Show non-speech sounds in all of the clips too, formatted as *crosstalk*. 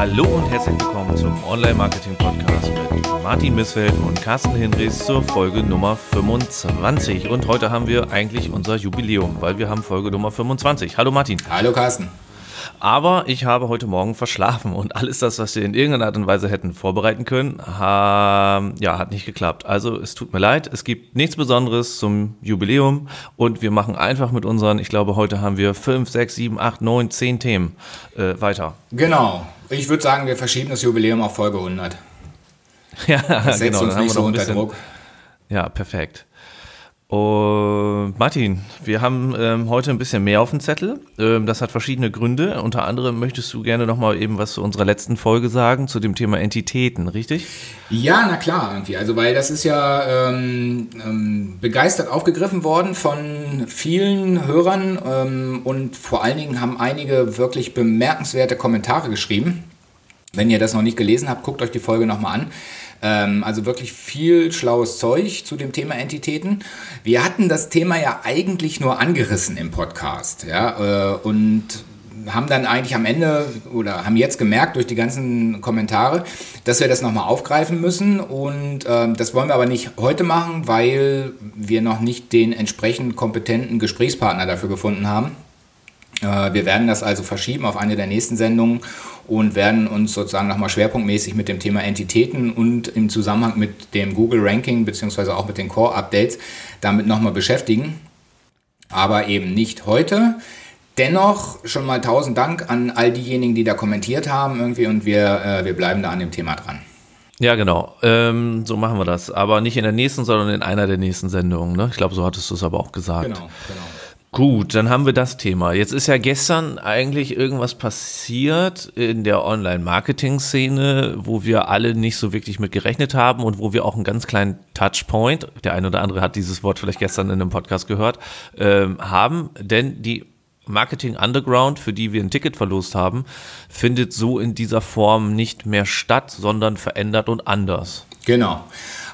Hallo und herzlich willkommen zum Online-Marketing-Podcast mit Martin Missfeld und Carsten Hinrichs zur Folge Nummer 25. Und heute haben wir eigentlich unser Jubiläum, weil wir haben Folge Nummer 25. Hallo Martin. Hallo Carsten. Aber ich habe heute Morgen verschlafen und alles das, was wir in irgendeiner Art und Weise hätten vorbereiten können, ha, ja, hat nicht geklappt. Also es tut mir leid, es gibt nichts Besonderes zum Jubiläum und wir machen einfach mit unseren, ich glaube, heute haben wir fünf, sechs, sieben, acht, neun, zehn Themen äh, weiter. Genau. Ich würde sagen, wir verschieben das Jubiläum auf Folge 100. *laughs* Ja, das setzt genau, uns nicht so unter bisschen, Druck. Ja, perfekt. Und Martin, wir haben ähm, heute ein bisschen mehr auf dem Zettel. Ähm, das hat verschiedene Gründe. Unter anderem möchtest du gerne noch mal eben was zu unserer letzten Folge sagen, zu dem Thema Entitäten, richtig? Ja, na klar, irgendwie. Also, weil das ist ja ähm, ähm begeistert aufgegriffen worden von vielen Hörern ähm, und vor allen Dingen haben einige wirklich bemerkenswerte Kommentare geschrieben. Wenn ihr das noch nicht gelesen habt, guckt euch die Folge noch mal an. Ähm, also wirklich viel schlaues Zeug zu dem Thema Entitäten. Wir hatten das Thema ja eigentlich nur angerissen im Podcast, ja, äh, und haben dann eigentlich am Ende oder haben jetzt gemerkt durch die ganzen Kommentare, dass wir das nochmal aufgreifen müssen. Und äh, das wollen wir aber nicht heute machen, weil wir noch nicht den entsprechend kompetenten Gesprächspartner dafür gefunden haben. Äh, wir werden das also verschieben auf eine der nächsten Sendungen und werden uns sozusagen nochmal schwerpunktmäßig mit dem Thema Entitäten und im Zusammenhang mit dem Google Ranking beziehungsweise auch mit den Core Updates damit nochmal beschäftigen. Aber eben nicht heute. Dennoch schon mal tausend Dank an all diejenigen, die da kommentiert haben irgendwie und wir, äh, wir bleiben da an dem Thema dran. Ja, genau. Ähm, so machen wir das. Aber nicht in der nächsten, sondern in einer der nächsten Sendungen. Ne? Ich glaube, so hattest du es aber auch gesagt. Genau, genau. Gut, dann haben wir das Thema. Jetzt ist ja gestern eigentlich irgendwas passiert in der Online-Marketing-Szene, wo wir alle nicht so wirklich mit gerechnet haben und wo wir auch einen ganz kleinen Touchpoint, der eine oder andere hat dieses Wort vielleicht gestern in einem Podcast gehört, ähm, haben. Denn die Marketing Underground, für die wir ein Ticket verlost haben, findet so in dieser Form nicht mehr statt, sondern verändert und anders. Genau.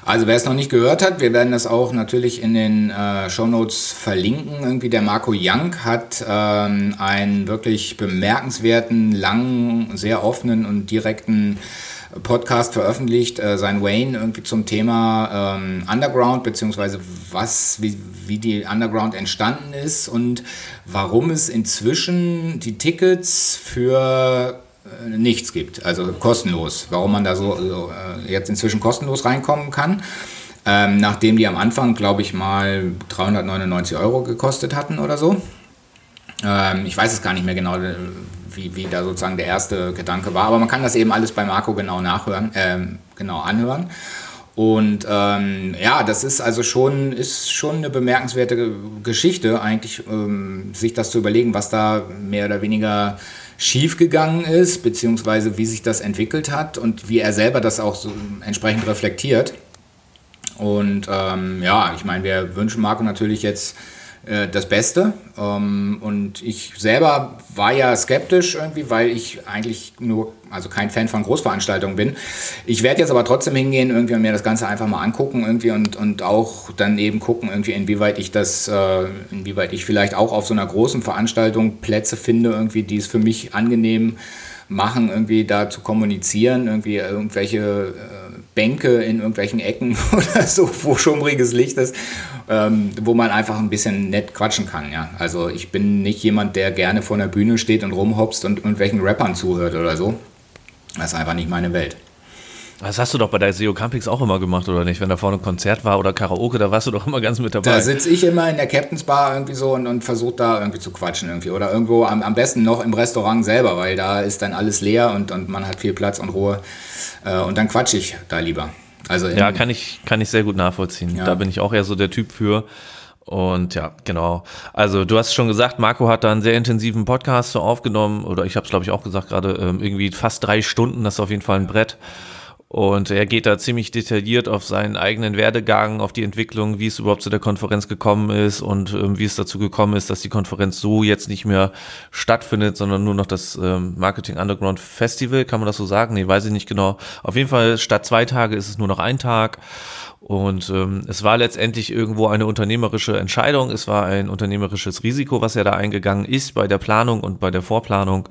Also wer es noch nicht gehört hat, wir werden das auch natürlich in den äh, Show Notes verlinken. Irgendwie der Marco Young hat ähm, einen wirklich bemerkenswerten, langen, sehr offenen und direkten Podcast veröffentlicht, äh, sein Wayne irgendwie zum Thema ähm, Underground, beziehungsweise was, wie, wie die Underground entstanden ist und warum es inzwischen die Tickets für nichts gibt, also kostenlos. Warum man da so also, äh, jetzt inzwischen kostenlos reinkommen kann. Ähm, nachdem die am Anfang, glaube ich, mal 399 Euro gekostet hatten oder so. Ähm, ich weiß es gar nicht mehr genau, äh, wie, wie da sozusagen der erste Gedanke war, aber man kann das eben alles bei Marco genau nachhören, äh, genau anhören. Und ähm, ja, das ist also schon, ist schon eine bemerkenswerte Geschichte, eigentlich, ähm, sich das zu überlegen, was da mehr oder weniger schiefgegangen ist, beziehungsweise wie sich das entwickelt hat und wie er selber das auch so entsprechend reflektiert. Und ähm, ja, ich meine, wir wünschen Marco natürlich jetzt äh, das Beste. Ähm, und ich selber war ja skeptisch irgendwie, weil ich eigentlich nur, also kein Fan von Großveranstaltungen bin. Ich werde jetzt aber trotzdem hingehen irgendwie und mir das Ganze einfach mal angucken irgendwie und, und auch dann eben gucken irgendwie, inwieweit ich das, äh, inwieweit ich vielleicht auch auf so einer großen Veranstaltung Plätze finde irgendwie, die es für mich angenehm machen, irgendwie da zu kommunizieren, irgendwie irgendwelche äh, Bänke in irgendwelchen Ecken *laughs* oder so, wo schummriges Licht ist, ähm, wo man einfach ein bisschen nett quatschen kann. Ja? Also ich bin nicht jemand, der gerne vor der Bühne steht und rumhopst und irgendwelchen Rappern zuhört oder so. Das ist einfach nicht meine Welt. Das hast du doch bei der SEO Campings auch immer gemacht, oder nicht? Wenn da vorne ein Konzert war oder Karaoke, da warst du doch immer ganz mit dabei. Da sitze ich immer in der Captain's Bar irgendwie so und, und versuche da irgendwie zu quatschen irgendwie. Oder irgendwo am, am besten noch im Restaurant selber, weil da ist dann alles leer und, und man hat viel Platz und Ruhe. Äh, und dann quatsche ich da lieber. Also ja, kann ich, kann ich sehr gut nachvollziehen. Ja. Da bin ich auch eher so der Typ für. Und ja, genau. Also du hast schon gesagt, Marco hat da einen sehr intensiven Podcast so aufgenommen, oder ich habe es glaube ich auch gesagt gerade, ähm, irgendwie fast drei Stunden, das ist auf jeden Fall ein Brett. Und er geht da ziemlich detailliert auf seinen eigenen Werdegang, auf die Entwicklung, wie es überhaupt zu der Konferenz gekommen ist und ähm, wie es dazu gekommen ist, dass die Konferenz so jetzt nicht mehr stattfindet, sondern nur noch das ähm, Marketing Underground Festival, kann man das so sagen? Nee, weiß ich nicht genau. Auf jeden Fall statt zwei Tage ist es nur noch ein Tag. Und ähm, es war letztendlich irgendwo eine unternehmerische Entscheidung, es war ein unternehmerisches Risiko, was er da eingegangen ist bei der Planung und bei der Vorplanung.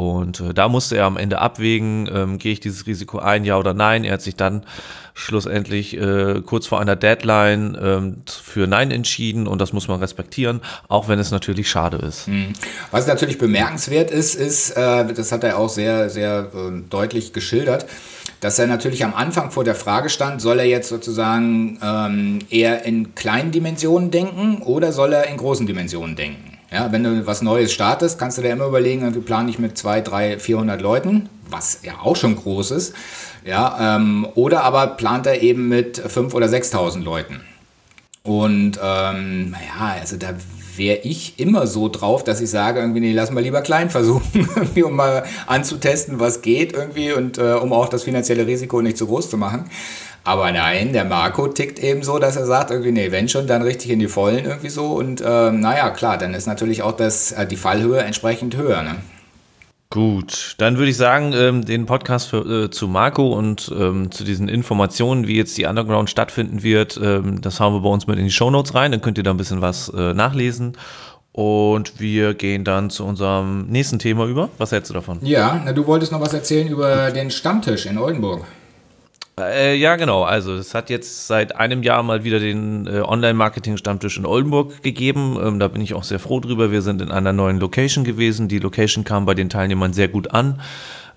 Und äh, da musste er am Ende abwägen, ähm, gehe ich dieses Risiko ein, ja oder nein. Er hat sich dann schlussendlich äh, kurz vor einer Deadline ähm, für Nein entschieden und das muss man respektieren, auch wenn es natürlich schade ist. Hm. Was natürlich bemerkenswert ist, ist, äh, das hat er auch sehr, sehr äh, deutlich geschildert, dass er natürlich am Anfang vor der Frage stand, soll er jetzt sozusagen ähm, eher in kleinen Dimensionen denken oder soll er in großen Dimensionen denken? Ja, wenn du was Neues startest, kannst du dir immer überlegen, irgendwie plane ich mit 2, 3, 400 Leuten, was ja auch schon groß ist. Ja, ähm, oder aber plant er eben mit 5.000 oder 6.000 Leuten. Und ähm, naja, also da wäre ich immer so drauf, dass ich sage, irgendwie, nee, lass mal lieber klein *laughs* versuchen, irgendwie, um mal anzutesten, was geht irgendwie und äh, um auch das finanzielle Risiko nicht zu groß zu machen. Aber nein, der Marco tickt eben so, dass er sagt, irgendwie, nee, wenn schon, dann richtig in die Vollen irgendwie so. Und äh, naja, klar, dann ist natürlich auch das, äh, die Fallhöhe entsprechend höher. Ne? Gut, dann würde ich sagen, ähm, den Podcast für, äh, zu Marco und ähm, zu diesen Informationen, wie jetzt die Underground stattfinden wird, ähm, das haben wir bei uns mit in die Shownotes rein, dann könnt ihr da ein bisschen was äh, nachlesen. Und wir gehen dann zu unserem nächsten Thema über. Was hältst du davon? Ja, na, du wolltest noch was erzählen über den Stammtisch in Oldenburg. Äh, ja, genau. Also es hat jetzt seit einem Jahr mal wieder den äh, Online-Marketing-Stammtisch in Oldenburg gegeben. Ähm, da bin ich auch sehr froh drüber. Wir sind in einer neuen Location gewesen. Die Location kam bei den Teilnehmern sehr gut an.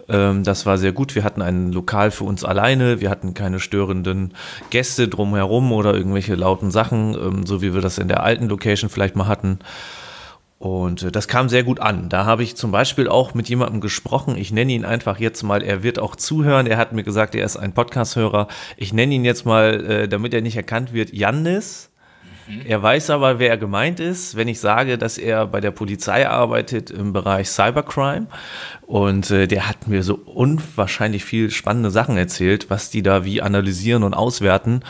Ähm, das war sehr gut. Wir hatten ein Lokal für uns alleine. Wir hatten keine störenden Gäste drumherum oder irgendwelche lauten Sachen, ähm, so wie wir das in der alten Location vielleicht mal hatten. Und äh, das kam sehr gut an. Da habe ich zum Beispiel auch mit jemandem gesprochen. Ich nenne ihn einfach jetzt mal, er wird auch zuhören. Er hat mir gesagt, er ist ein Podcast-Hörer. Ich nenne ihn jetzt mal, äh, damit er nicht erkannt wird, Jannis. Mhm. Er weiß aber, wer gemeint ist, wenn ich sage, dass er bei der Polizei arbeitet im Bereich Cybercrime. Und äh, der hat mir so unwahrscheinlich viel spannende Sachen erzählt, was die da wie analysieren und auswerten.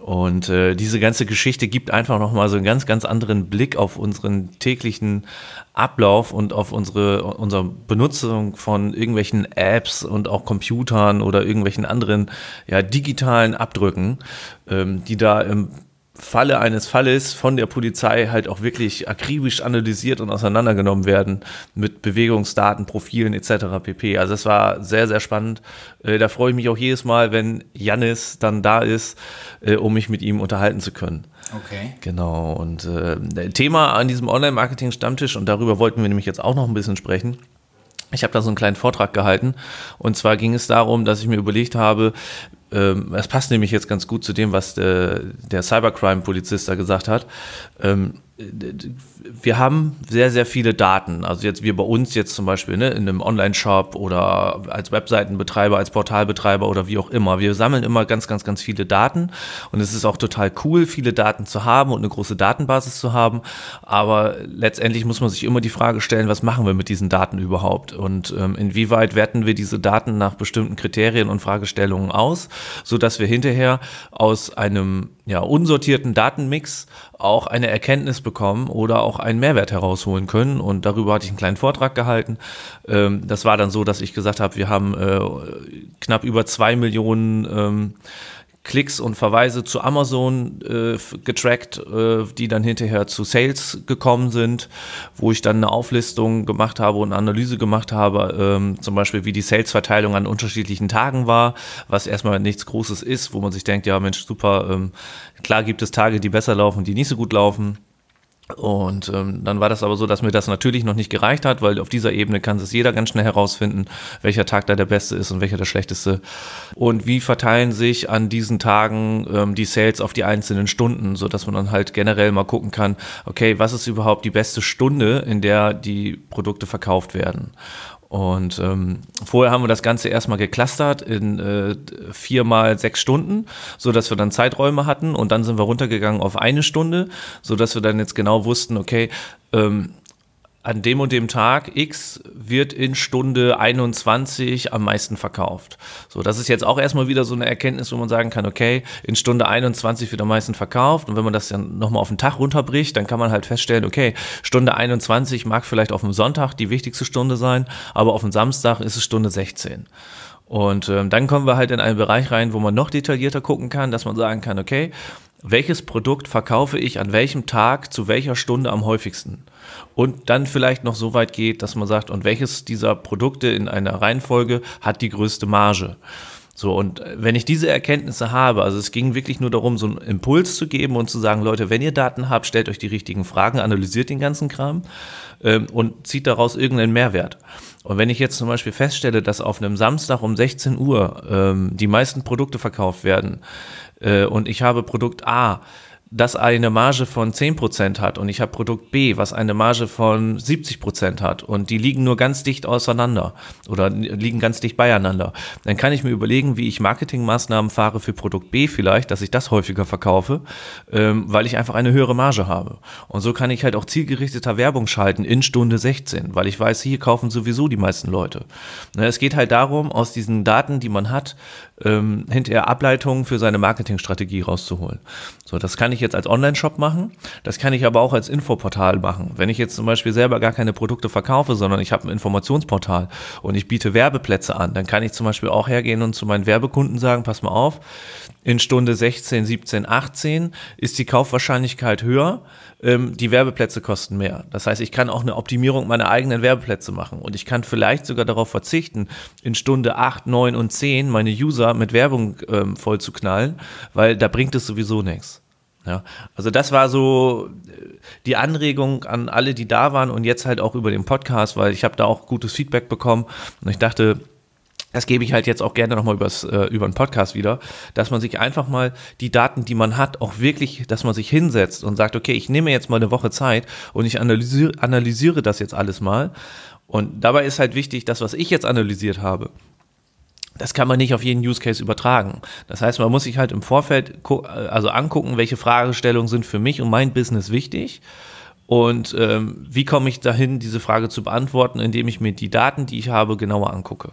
Und äh, diese ganze Geschichte gibt einfach nochmal so einen ganz, ganz anderen Blick auf unseren täglichen Ablauf und auf unsere, unsere Benutzung von irgendwelchen Apps und auch Computern oder irgendwelchen anderen ja, digitalen Abdrücken, ähm, die da im Falle eines Falles von der Polizei halt auch wirklich akribisch analysiert und auseinandergenommen werden mit Bewegungsdaten, Profilen etc. pp. Also das war sehr, sehr spannend. Äh, da freue ich mich auch jedes Mal, wenn Jannis dann da ist, äh, um mich mit ihm unterhalten zu können. Okay. Genau. Und äh, Thema an diesem Online-Marketing-Stammtisch, und darüber wollten wir nämlich jetzt auch noch ein bisschen sprechen, ich habe da so einen kleinen Vortrag gehalten und zwar ging es darum, dass ich mir überlegt habe, ähm, es passt nämlich jetzt ganz gut zu dem, was der, der Cybercrime-Polizist da gesagt hat. Ähm, wir haben sehr, sehr viele Daten. Also jetzt wir bei uns jetzt zum Beispiel ne, in einem Online-Shop oder als Webseitenbetreiber, als Portalbetreiber oder wie auch immer. Wir sammeln immer ganz, ganz, ganz viele Daten und es ist auch total cool, viele Daten zu haben und eine große Datenbasis zu haben. Aber letztendlich muss man sich immer die Frage stellen, was machen wir mit diesen Daten überhaupt und ähm, inwieweit werten wir diese Daten nach bestimmten Kriterien und Fragestellungen aus, sodass wir hinterher aus einem ja, unsortierten Datenmix auch eine Erkenntnis bekommen oder auch einen Mehrwert herausholen können. Und darüber hatte ich einen kleinen Vortrag gehalten. Ähm, das war dann so, dass ich gesagt habe, wir haben äh, knapp über zwei Millionen ähm, Klicks und Verweise zu Amazon äh, getrackt, äh, die dann hinterher zu Sales gekommen sind, wo ich dann eine Auflistung gemacht habe und eine Analyse gemacht habe, ähm, zum Beispiel wie die Sales-Verteilung an unterschiedlichen Tagen war, was erstmal nichts Großes ist, wo man sich denkt, ja Mensch, super, ähm, klar gibt es Tage, die besser laufen, die nicht so gut laufen. Und ähm, dann war das aber so, dass mir das natürlich noch nicht gereicht hat, weil auf dieser Ebene kann es jeder ganz schnell herausfinden, welcher Tag da der beste ist und welcher der schlechteste. Und wie verteilen sich an diesen Tagen ähm, die Sales auf die einzelnen Stunden, so dass man dann halt generell mal gucken kann, okay, was ist überhaupt die beste Stunde, in der die Produkte verkauft werden. Und ähm, vorher haben wir das Ganze erstmal geclustert in äh, vier mal sechs Stunden, so dass wir dann Zeiträume hatten. Und dann sind wir runtergegangen auf eine Stunde, so dass wir dann jetzt genau wussten, okay, ähm, an dem und dem Tag X wird in Stunde 21 am meisten verkauft. So, das ist jetzt auch erstmal wieder so eine Erkenntnis, wo man sagen kann, okay, in Stunde 21 wird am meisten verkauft. Und wenn man das dann nochmal auf den Tag runterbricht, dann kann man halt feststellen, okay, Stunde 21 mag vielleicht auf dem Sonntag die wichtigste Stunde sein, aber auf dem Samstag ist es Stunde 16. Und ähm, dann kommen wir halt in einen Bereich rein, wo man noch detaillierter gucken kann, dass man sagen kann, okay, welches Produkt verkaufe ich an welchem Tag zu welcher Stunde am häufigsten. Und dann vielleicht noch so weit geht, dass man sagt, und welches dieser Produkte in einer Reihenfolge hat die größte Marge. So, und wenn ich diese Erkenntnisse habe, also es ging wirklich nur darum, so einen Impuls zu geben und zu sagen, Leute, wenn ihr Daten habt, stellt euch die richtigen Fragen, analysiert den ganzen Kram ähm, und zieht daraus irgendeinen Mehrwert. Und wenn ich jetzt zum Beispiel feststelle, dass auf einem Samstag um 16 Uhr ähm, die meisten Produkte verkauft werden äh, und ich habe Produkt A, das eine Marge von 10% hat und ich habe Produkt B, was eine Marge von 70% hat und die liegen nur ganz dicht auseinander oder liegen ganz dicht beieinander, dann kann ich mir überlegen, wie ich Marketingmaßnahmen fahre für Produkt B vielleicht, dass ich das häufiger verkaufe, ähm, weil ich einfach eine höhere Marge habe. Und so kann ich halt auch zielgerichteter Werbung schalten in Stunde 16, weil ich weiß, hier kaufen sowieso die meisten Leute. Ne, es geht halt darum, aus diesen Daten, die man hat, ähm, hinterher Ableitungen für seine Marketingstrategie rauszuholen. So, das kann ich jetzt als Online-Shop machen, das kann ich aber auch als Infoportal machen. Wenn ich jetzt zum Beispiel selber gar keine Produkte verkaufe, sondern ich habe ein Informationsportal und ich biete Werbeplätze an, dann kann ich zum Beispiel auch hergehen und zu meinen Werbekunden sagen, pass mal auf, in Stunde 16, 17, 18 ist die Kaufwahrscheinlichkeit höher, ähm, die Werbeplätze kosten mehr. Das heißt, ich kann auch eine Optimierung meiner eigenen Werbeplätze machen und ich kann vielleicht sogar darauf verzichten, in Stunde 8, 9 und 10 meine User mit Werbung ähm, voll zu knallen, weil da bringt es sowieso nichts. Ja, also das war so äh, die Anregung an alle, die da waren und jetzt halt auch über den Podcast, weil ich habe da auch gutes Feedback bekommen und ich dachte, das gebe ich halt jetzt auch gerne nochmal übers, äh, über einen Podcast wieder, dass man sich einfach mal die Daten, die man hat, auch wirklich, dass man sich hinsetzt und sagt, okay, ich nehme jetzt mal eine Woche Zeit und ich analysiere, analysiere das jetzt alles mal. Und dabei ist halt wichtig, das, was ich jetzt analysiert habe, das kann man nicht auf jeden Use Case übertragen. Das heißt, man muss sich halt im Vorfeld also angucken, welche Fragestellungen sind für mich und mein Business wichtig. Und ähm, wie komme ich dahin, diese Frage zu beantworten, indem ich mir die Daten, die ich habe, genauer angucke.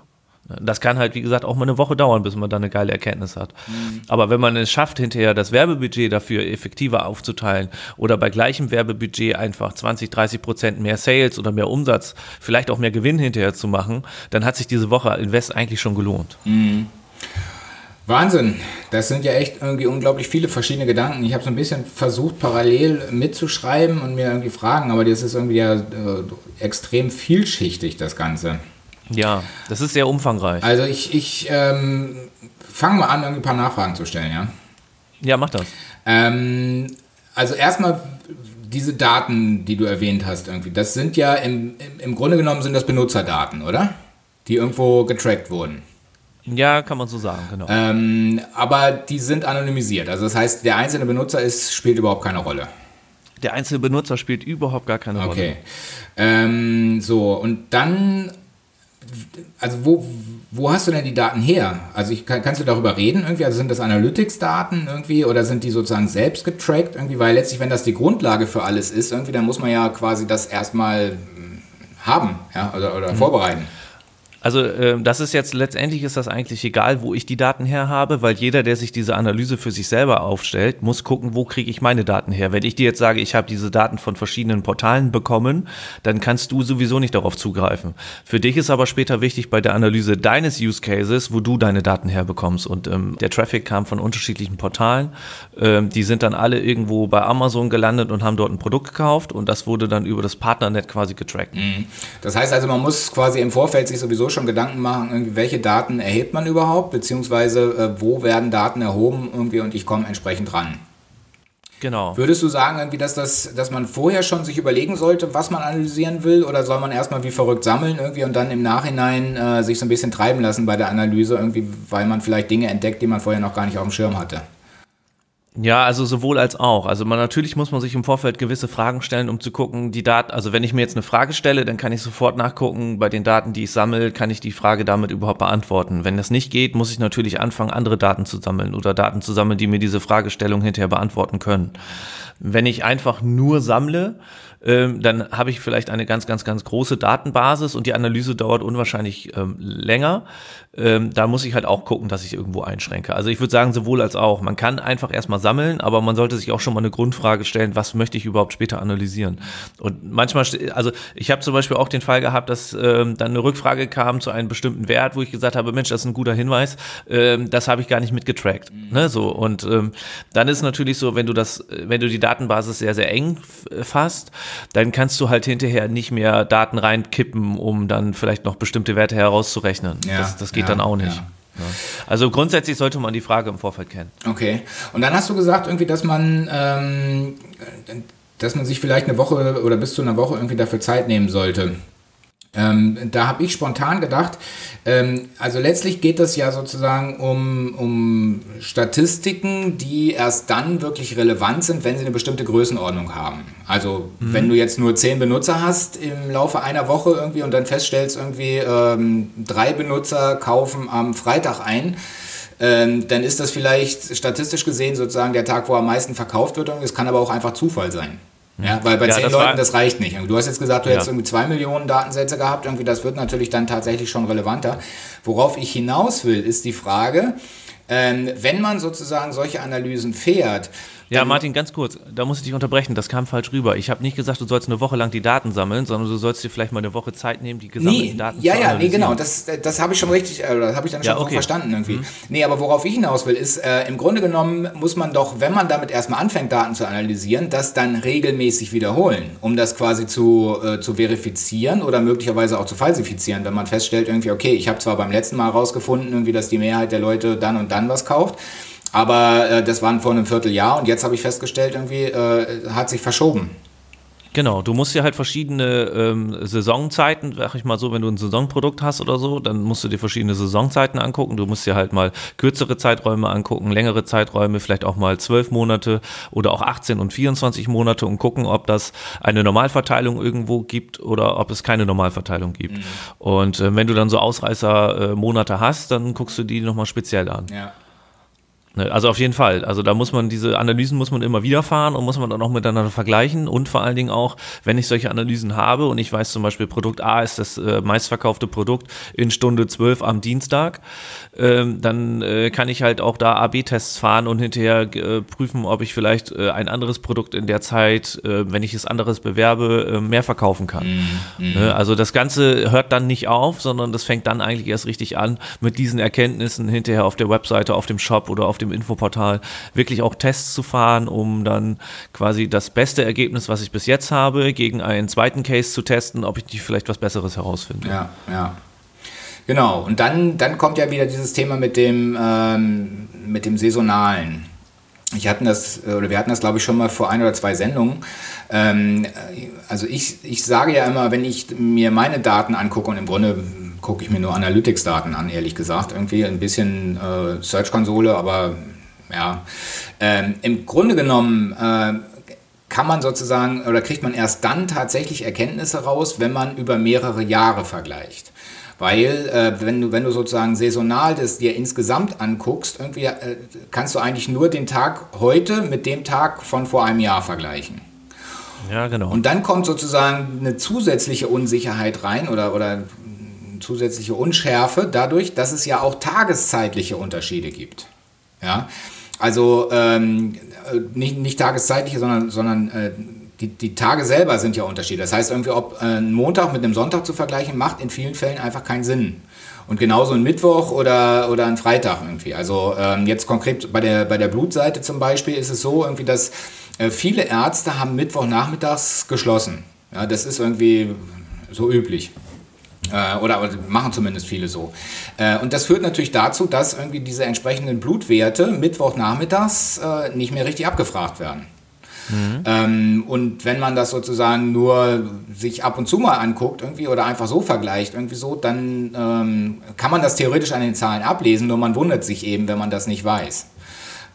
Das kann halt, wie gesagt, auch mal eine Woche dauern, bis man da eine geile Erkenntnis hat. Mhm. Aber wenn man es schafft, hinterher das Werbebudget dafür effektiver aufzuteilen oder bei gleichem Werbebudget einfach 20, 30 Prozent mehr Sales oder mehr Umsatz, vielleicht auch mehr Gewinn hinterher zu machen, dann hat sich diese Woche Invest eigentlich schon gelohnt. Mhm. Wahnsinn, das sind ja echt irgendwie unglaublich viele verschiedene Gedanken. Ich habe so ein bisschen versucht, parallel mitzuschreiben und mir irgendwie Fragen, aber das ist irgendwie ja äh, extrem vielschichtig, das Ganze. Ja, das ist sehr umfangreich. Also ich, ich ähm, fange mal an, irgendwie ein paar Nachfragen zu stellen, ja? Ja, mach das. Ähm, also erstmal diese Daten, die du erwähnt hast, irgendwie, das sind ja im, im Grunde genommen sind das Benutzerdaten, oder? Die irgendwo getrackt wurden. Ja, kann man so sagen, genau. Ähm, aber die sind anonymisiert. Also das heißt, der einzelne Benutzer ist, spielt überhaupt keine Rolle. Der einzelne Benutzer spielt überhaupt gar keine Rolle. Okay. Ähm, so, und dann also wo, wo hast du denn die Daten her? Also ich, kannst du darüber reden irgendwie? Also sind das Analytics-Daten irgendwie oder sind die sozusagen selbst getrackt irgendwie? Weil letztlich, wenn das die Grundlage für alles ist, irgendwie, dann muss man ja quasi das erstmal hm, haben ja, oder, oder mhm. vorbereiten. Also äh, das ist jetzt letztendlich ist das eigentlich egal, wo ich die Daten her habe, weil jeder, der sich diese Analyse für sich selber aufstellt, muss gucken, wo kriege ich meine Daten her. Wenn ich dir jetzt sage, ich habe diese Daten von verschiedenen Portalen bekommen, dann kannst du sowieso nicht darauf zugreifen. Für dich ist aber später wichtig bei der Analyse deines Use Cases, wo du deine Daten herbekommst. Und ähm, der Traffic kam von unterschiedlichen Portalen. Ähm, die sind dann alle irgendwo bei Amazon gelandet und haben dort ein Produkt gekauft und das wurde dann über das Partnernet quasi getrackt. Mhm. Das heißt also, man muss quasi im Vorfeld sich sowieso schon schon Gedanken machen, welche Daten erhebt man überhaupt, beziehungsweise äh, wo werden Daten erhoben irgendwie und ich komme entsprechend ran. Genau. Würdest du sagen, irgendwie, dass, das, dass man vorher schon sich überlegen sollte, was man analysieren will, oder soll man erstmal wie verrückt sammeln irgendwie und dann im Nachhinein äh, sich so ein bisschen treiben lassen bei der Analyse, irgendwie, weil man vielleicht Dinge entdeckt, die man vorher noch gar nicht auf dem Schirm hatte? Ja, also sowohl als auch. Also man natürlich muss man sich im Vorfeld gewisse Fragen stellen, um zu gucken, die Daten, also wenn ich mir jetzt eine Frage stelle, dann kann ich sofort nachgucken, bei den Daten, die ich sammle, kann ich die Frage damit überhaupt beantworten. Wenn das nicht geht, muss ich natürlich anfangen, andere Daten zu sammeln oder Daten zu sammeln, die mir diese Fragestellung hinterher beantworten können. Wenn ich einfach nur sammle, ähm, dann habe ich vielleicht eine ganz, ganz, ganz große Datenbasis und die Analyse dauert unwahrscheinlich ähm, länger. Ähm, da muss ich halt auch gucken, dass ich irgendwo einschränke. Also ich würde sagen, sowohl als auch. Man kann einfach erstmal sammeln, aber man sollte sich auch schon mal eine Grundfrage stellen, was möchte ich überhaupt später analysieren. Und manchmal, also ich habe zum Beispiel auch den Fall gehabt, dass ähm, dann eine Rückfrage kam zu einem bestimmten Wert, wo ich gesagt habe, Mensch, das ist ein guter Hinweis, ähm, das habe ich gar nicht mitgetrackt. Mhm. Ne, so und ähm, dann ist natürlich so, wenn du das, wenn du die Datenbasis sehr, sehr eng fasst, dann kannst du halt hinterher nicht mehr Daten reinkippen, um dann vielleicht noch bestimmte Werte herauszurechnen. Ja, das, das geht ja, dann auch nicht. Ja. Also grundsätzlich sollte man die Frage im Vorfeld kennen. Okay. Und dann hast du gesagt, irgendwie, dass man, ähm, dass man sich vielleicht eine Woche oder bis zu einer Woche irgendwie dafür Zeit nehmen sollte. Ähm, da habe ich spontan gedacht, ähm, also letztlich geht es ja sozusagen um, um Statistiken, die erst dann wirklich relevant sind, wenn sie eine bestimmte Größenordnung haben. Also mhm. wenn du jetzt nur zehn Benutzer hast im Laufe einer Woche irgendwie und dann feststellst, irgendwie ähm, drei Benutzer kaufen am Freitag ein, ähm, dann ist das vielleicht statistisch gesehen sozusagen der Tag, wo am meisten verkauft wird. Es kann aber auch einfach Zufall sein. Ja, weil bei ja, zehn Leuten, das reicht nicht. Du hast jetzt gesagt, du ja. hättest irgendwie zwei Millionen Datensätze gehabt. Irgendwie, das wird natürlich dann tatsächlich schon relevanter. Worauf ich hinaus will, ist die Frage, ähm, wenn man sozusagen solche Analysen fährt, ja, Martin, ganz kurz, da muss ich dich unterbrechen, das kam falsch rüber. Ich habe nicht gesagt, du sollst eine Woche lang die Daten sammeln, sondern du sollst dir vielleicht mal eine Woche Zeit nehmen, die gesammelten nee, Daten ja, zu Ja, ja, nee, genau, das, das habe ich schon richtig, äh, das habe ich dann schon ja, okay. verstanden irgendwie. Mhm. Nee, aber worauf ich hinaus will, ist, äh, im Grunde genommen muss man doch, wenn man damit erstmal anfängt, Daten zu analysieren, das dann regelmäßig wiederholen, um das quasi zu, äh, zu verifizieren oder möglicherweise auch zu falsifizieren, wenn man feststellt, irgendwie, okay, ich habe zwar beim letzten Mal herausgefunden, irgendwie, dass die Mehrheit der Leute dann und dann was kauft, aber äh, das waren vor einem Vierteljahr und jetzt habe ich festgestellt, irgendwie äh, hat sich verschoben. Genau, du musst dir halt verschiedene ähm, Saisonzeiten, sag ich mal so, wenn du ein Saisonprodukt hast oder so, dann musst du dir verschiedene Saisonzeiten angucken. Du musst dir halt mal kürzere Zeiträume angucken, längere Zeiträume, vielleicht auch mal zwölf Monate oder auch 18 und 24 Monate und gucken, ob das eine Normalverteilung irgendwo gibt oder ob es keine Normalverteilung gibt. Mhm. Und äh, wenn du dann so Ausreißer-Monate äh, hast, dann guckst du die nochmal speziell an. Ja. Ne, also auf jeden Fall. Also da muss man diese Analysen muss man immer wieder fahren und muss man dann auch miteinander vergleichen und vor allen Dingen auch, wenn ich solche Analysen habe und ich weiß zum Beispiel, Produkt A ist das äh, meistverkaufte Produkt in Stunde 12 am Dienstag, ähm, dann äh, kann ich halt auch da AB-Tests fahren und hinterher äh, prüfen, ob ich vielleicht äh, ein anderes Produkt in der Zeit, äh, wenn ich es anderes bewerbe, äh, mehr verkaufen kann. Mhm. Ne, also das Ganze hört dann nicht auf, sondern das fängt dann eigentlich erst richtig an mit diesen Erkenntnissen hinterher auf der Webseite, auf dem Shop oder auf dem dem Infoportal wirklich auch Tests zu fahren, um dann quasi das beste Ergebnis, was ich bis jetzt habe, gegen einen zweiten Case zu testen, ob ich nicht vielleicht was Besseres herausfinde. Ja, ja. Genau, und dann, dann kommt ja wieder dieses Thema mit dem, ähm, mit dem Saisonalen. Ich hatten das, oder wir hatten das, glaube ich, schon mal vor ein oder zwei Sendungen. Ähm, also ich, ich sage ja immer, wenn ich mir meine Daten angucke und im Grunde gucke ich mir nur Analytics-Daten an, ehrlich gesagt. Irgendwie ein bisschen äh, Search-Konsole, aber ja. Ähm, Im Grunde genommen äh, kann man sozusagen oder kriegt man erst dann tatsächlich Erkenntnisse raus, wenn man über mehrere Jahre vergleicht. Weil, äh, wenn, du, wenn du sozusagen saisonal das dir insgesamt anguckst, irgendwie äh, kannst du eigentlich nur den Tag heute mit dem Tag von vor einem Jahr vergleichen. Ja, genau. Und dann kommt sozusagen eine zusätzliche Unsicherheit rein oder, oder zusätzliche Unschärfe dadurch, dass es ja auch tageszeitliche Unterschiede gibt. Ja, also ähm, nicht, nicht tageszeitliche, sondern, sondern äh, die, die Tage selber sind ja Unterschiede. Das heißt, irgendwie, ob äh, ein Montag mit einem Sonntag zu vergleichen, macht in vielen Fällen einfach keinen Sinn. Und genauso ein Mittwoch oder, oder ein Freitag irgendwie. Also ähm, jetzt konkret bei der, bei der Blutseite zum Beispiel ist es so, irgendwie, dass äh, viele Ärzte haben Mittwochnachmittags geschlossen. Ja, das ist irgendwie so üblich. Äh, oder, machen zumindest viele so. Äh, und das führt natürlich dazu, dass irgendwie diese entsprechenden Blutwerte Mittwochnachmittags äh, nicht mehr richtig abgefragt werden. Mhm. Ähm, und wenn man das sozusagen nur sich ab und zu mal anguckt irgendwie oder einfach so vergleicht irgendwie so, dann ähm, kann man das theoretisch an den Zahlen ablesen, nur man wundert sich eben, wenn man das nicht weiß.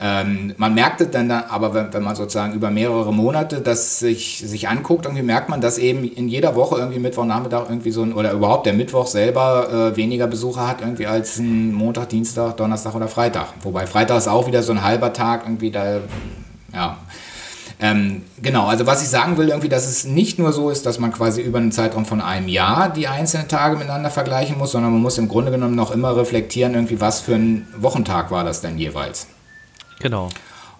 Ähm, man merkt es dann, aber wenn, wenn, man sozusagen über mehrere Monate das sich, sich anguckt, irgendwie merkt man, dass eben in jeder Woche irgendwie Mittwochnachmittag irgendwie so ein, oder überhaupt der Mittwoch selber äh, weniger Besucher hat irgendwie als ein Montag, Dienstag, Donnerstag oder Freitag. Wobei Freitag ist auch wieder so ein halber Tag irgendwie da, ja. Ähm, genau, also was ich sagen will, irgendwie, dass es nicht nur so ist, dass man quasi über einen Zeitraum von einem Jahr die einzelnen Tage miteinander vergleichen muss, sondern man muss im Grunde genommen noch immer reflektieren, irgendwie, was für ein Wochentag war das denn jeweils. Genau.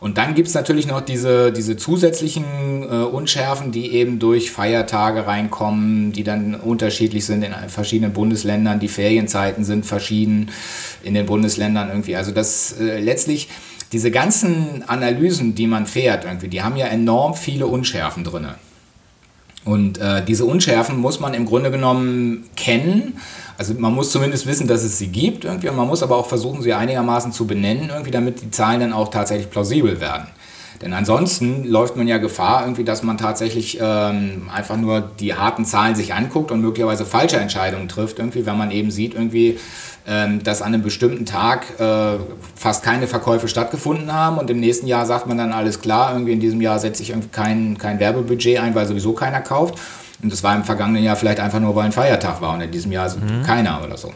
Und dann gibt es natürlich noch diese, diese zusätzlichen äh, Unschärfen, die eben durch Feiertage reinkommen, die dann unterschiedlich sind in verschiedenen Bundesländern. Die Ferienzeiten sind verschieden in den Bundesländern irgendwie. Also das äh, letztlich diese ganzen Analysen, die man fährt, irgendwie, die haben ja enorm viele Unschärfen drin. Und äh, diese Unschärfen muss man im Grunde genommen kennen. Also man muss zumindest wissen, dass es sie gibt irgendwie. Und man muss aber auch versuchen, sie einigermaßen zu benennen, irgendwie, damit die Zahlen dann auch tatsächlich plausibel werden. Denn ansonsten läuft man ja Gefahr, irgendwie, dass man tatsächlich ähm, einfach nur die harten Zahlen sich anguckt und möglicherweise falsche Entscheidungen trifft, irgendwie, wenn man eben sieht, irgendwie, dass an einem bestimmten Tag äh, fast keine Verkäufe stattgefunden haben und im nächsten Jahr sagt man dann alles klar, irgendwie in diesem Jahr setze ich irgendwie kein, kein Werbebudget ein, weil sowieso keiner kauft. Und das war im vergangenen Jahr vielleicht einfach nur, weil ein Feiertag war und in diesem Jahr mhm. keiner oder so.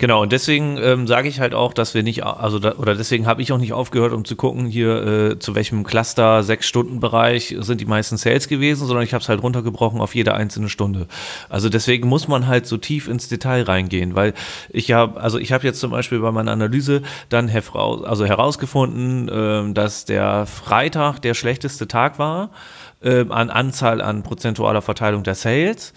Genau, und deswegen ähm, sage ich halt auch, dass wir nicht, also da, oder deswegen habe ich auch nicht aufgehört, um zu gucken, hier äh, zu welchem Cluster, sechs Stunden Bereich sind die meisten Sales gewesen, sondern ich habe es halt runtergebrochen auf jede einzelne Stunde. Also deswegen muss man halt so tief ins Detail reingehen, weil ich habe, also ich habe jetzt zum Beispiel bei meiner Analyse dann also herausgefunden, äh, dass der Freitag der schlechteste Tag war äh, an Anzahl an prozentualer Verteilung der Sales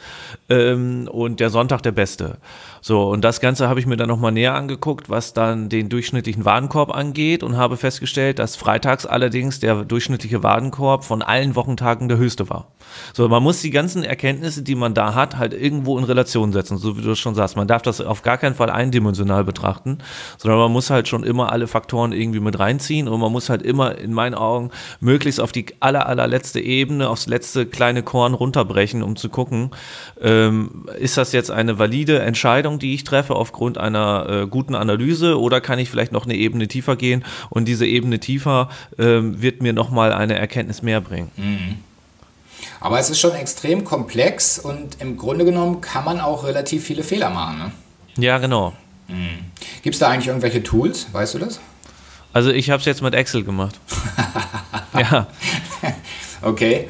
ähm, und der Sonntag der beste. So, und das Ganze habe ich mir dann nochmal näher angeguckt, was dann den durchschnittlichen Warenkorb angeht und habe festgestellt, dass freitags allerdings der durchschnittliche Warenkorb von allen Wochentagen der höchste war. So, man muss die ganzen Erkenntnisse, die man da hat, halt irgendwo in Relation setzen, so wie du schon sagst. Man darf das auf gar keinen Fall eindimensional betrachten, sondern man muss halt schon immer alle Faktoren irgendwie mit reinziehen und man muss halt immer in meinen Augen möglichst auf die aller, allerletzte Ebene, aufs letzte kleine Korn runterbrechen, um zu gucken, ähm, ist das jetzt eine valide Entscheidung, Entscheidung, die ich treffe, aufgrund einer äh, guten Analyse oder kann ich vielleicht noch eine Ebene tiefer gehen und diese Ebene tiefer ähm, wird mir nochmal eine Erkenntnis mehr bringen. Mhm. Aber es ist schon extrem komplex und im Grunde genommen kann man auch relativ viele Fehler machen. Ne? Ja, genau. Mhm. Gibt es da eigentlich irgendwelche Tools? Weißt du das? Also ich habe es jetzt mit Excel gemacht. *laughs* ja. Okay.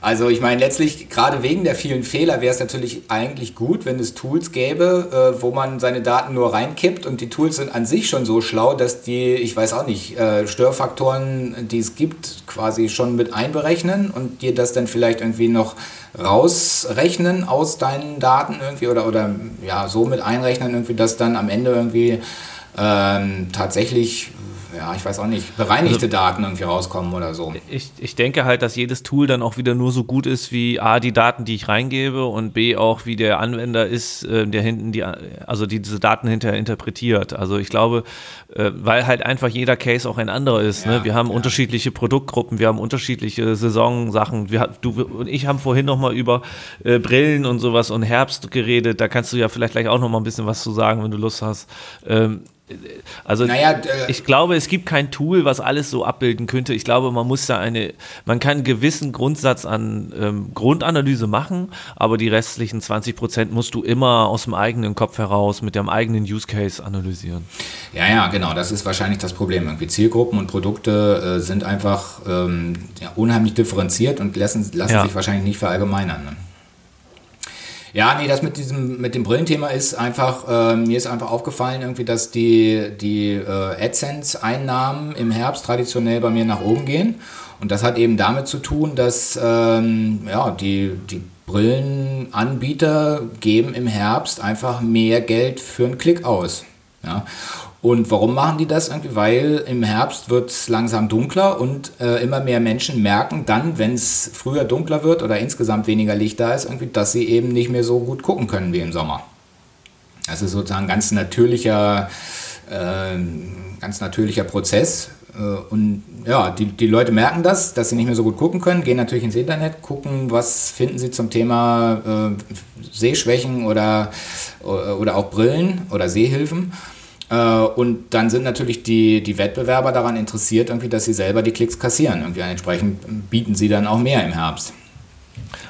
Also ich meine, letztlich gerade wegen der vielen Fehler wäre es natürlich eigentlich gut, wenn es Tools gäbe, äh, wo man seine Daten nur reinkippt und die Tools sind an sich schon so schlau, dass die, ich weiß auch nicht, äh, Störfaktoren, die es gibt, quasi schon mit einberechnen und dir das dann vielleicht irgendwie noch rausrechnen aus deinen Daten irgendwie oder, oder ja, so mit einrechnen irgendwie, dass dann am Ende irgendwie ähm, tatsächlich ja, ich weiß auch nicht, bereinigte also, Daten irgendwie rauskommen oder so. Ich, ich denke halt, dass jedes Tool dann auch wieder nur so gut ist wie A, die Daten, die ich reingebe und B, auch wie der Anwender ist, äh, der hinten die, also die diese Daten hinterher interpretiert. Also ich glaube, äh, weil halt einfach jeder Case auch ein anderer ist. Ne? Ja, ne? Wir haben ja. unterschiedliche Produktgruppen, wir haben unterschiedliche Saisonsachen. Wir, du und ich haben vorhin nochmal über äh, Brillen und sowas und Herbst geredet. Da kannst du ja vielleicht gleich auch nochmal ein bisschen was zu sagen, wenn du Lust hast. Ähm, also naja, äh, ich glaube, es gibt kein Tool, was alles so abbilden könnte. Ich glaube, man muss da eine, man kann einen gewissen Grundsatz an ähm, Grundanalyse machen, aber die restlichen 20 Prozent musst du immer aus dem eigenen Kopf heraus mit dem eigenen Use Case analysieren. Ja, ja, genau. Das ist wahrscheinlich das Problem. Irgendwie Zielgruppen und Produkte äh, sind einfach ähm, ja, unheimlich differenziert und lassen, lassen ja. sich wahrscheinlich nicht verallgemeinern. Ne? Ja, nee, das mit diesem, mit dem Brillenthema ist einfach, äh, mir ist einfach aufgefallen irgendwie, dass die, die äh, AdSense-Einnahmen im Herbst traditionell bei mir nach oben gehen. Und das hat eben damit zu tun, dass ähm, ja, die, die Brillenanbieter geben im Herbst einfach mehr Geld für einen Klick aus. Ja. Und warum machen die das? Weil im Herbst wird es langsam dunkler und äh, immer mehr Menschen merken dann, wenn es früher dunkler wird oder insgesamt weniger Licht da ist, irgendwie, dass sie eben nicht mehr so gut gucken können wie im Sommer. Das ist sozusagen ein ganz natürlicher, äh, ganz natürlicher Prozess. Äh, und ja, die, die Leute merken das, dass sie nicht mehr so gut gucken können, gehen natürlich ins Internet, gucken, was finden sie zum Thema äh, Sehschwächen oder, oder auch Brillen oder Sehhilfen. Äh, und dann sind natürlich die, die Wettbewerber daran interessiert, irgendwie, dass sie selber die Klicks kassieren. Irgendwie entsprechend bieten sie dann auch mehr im Herbst.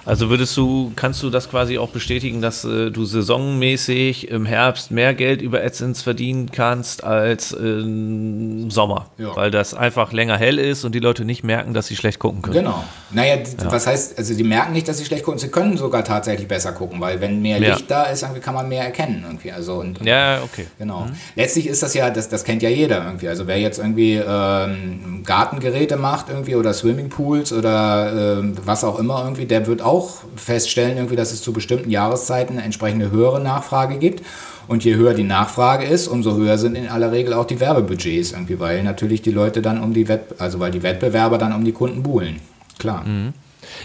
Also würdest du, kannst du das quasi auch bestätigen, dass äh, du saisonmäßig im Herbst mehr Geld über AdSense verdienen kannst als im Sommer? Ja. Weil das einfach länger hell ist und die Leute nicht merken, dass sie schlecht gucken können. Genau. Naja, ja. was heißt, also die merken nicht, dass sie schlecht gucken, sie können sogar tatsächlich besser gucken, weil wenn mehr ja. Licht da ist, irgendwie kann man mehr erkennen irgendwie. Also und, und ja, okay. Genau. Mhm. Letztlich ist das ja, das, das kennt ja jeder irgendwie. Also wer jetzt irgendwie ähm, Gartengeräte macht irgendwie oder Swimmingpools oder ähm, was auch immer irgendwie, der wird auch feststellen irgendwie, dass es zu bestimmten Jahreszeiten eine entsprechende höhere Nachfrage gibt. Und je höher die Nachfrage ist, umso höher sind in aller Regel auch die Werbebudgets irgendwie, weil natürlich die Leute dann um die Wett also weil die Wettbewerber dann um die Kunden buhlen. Klar. Mhm.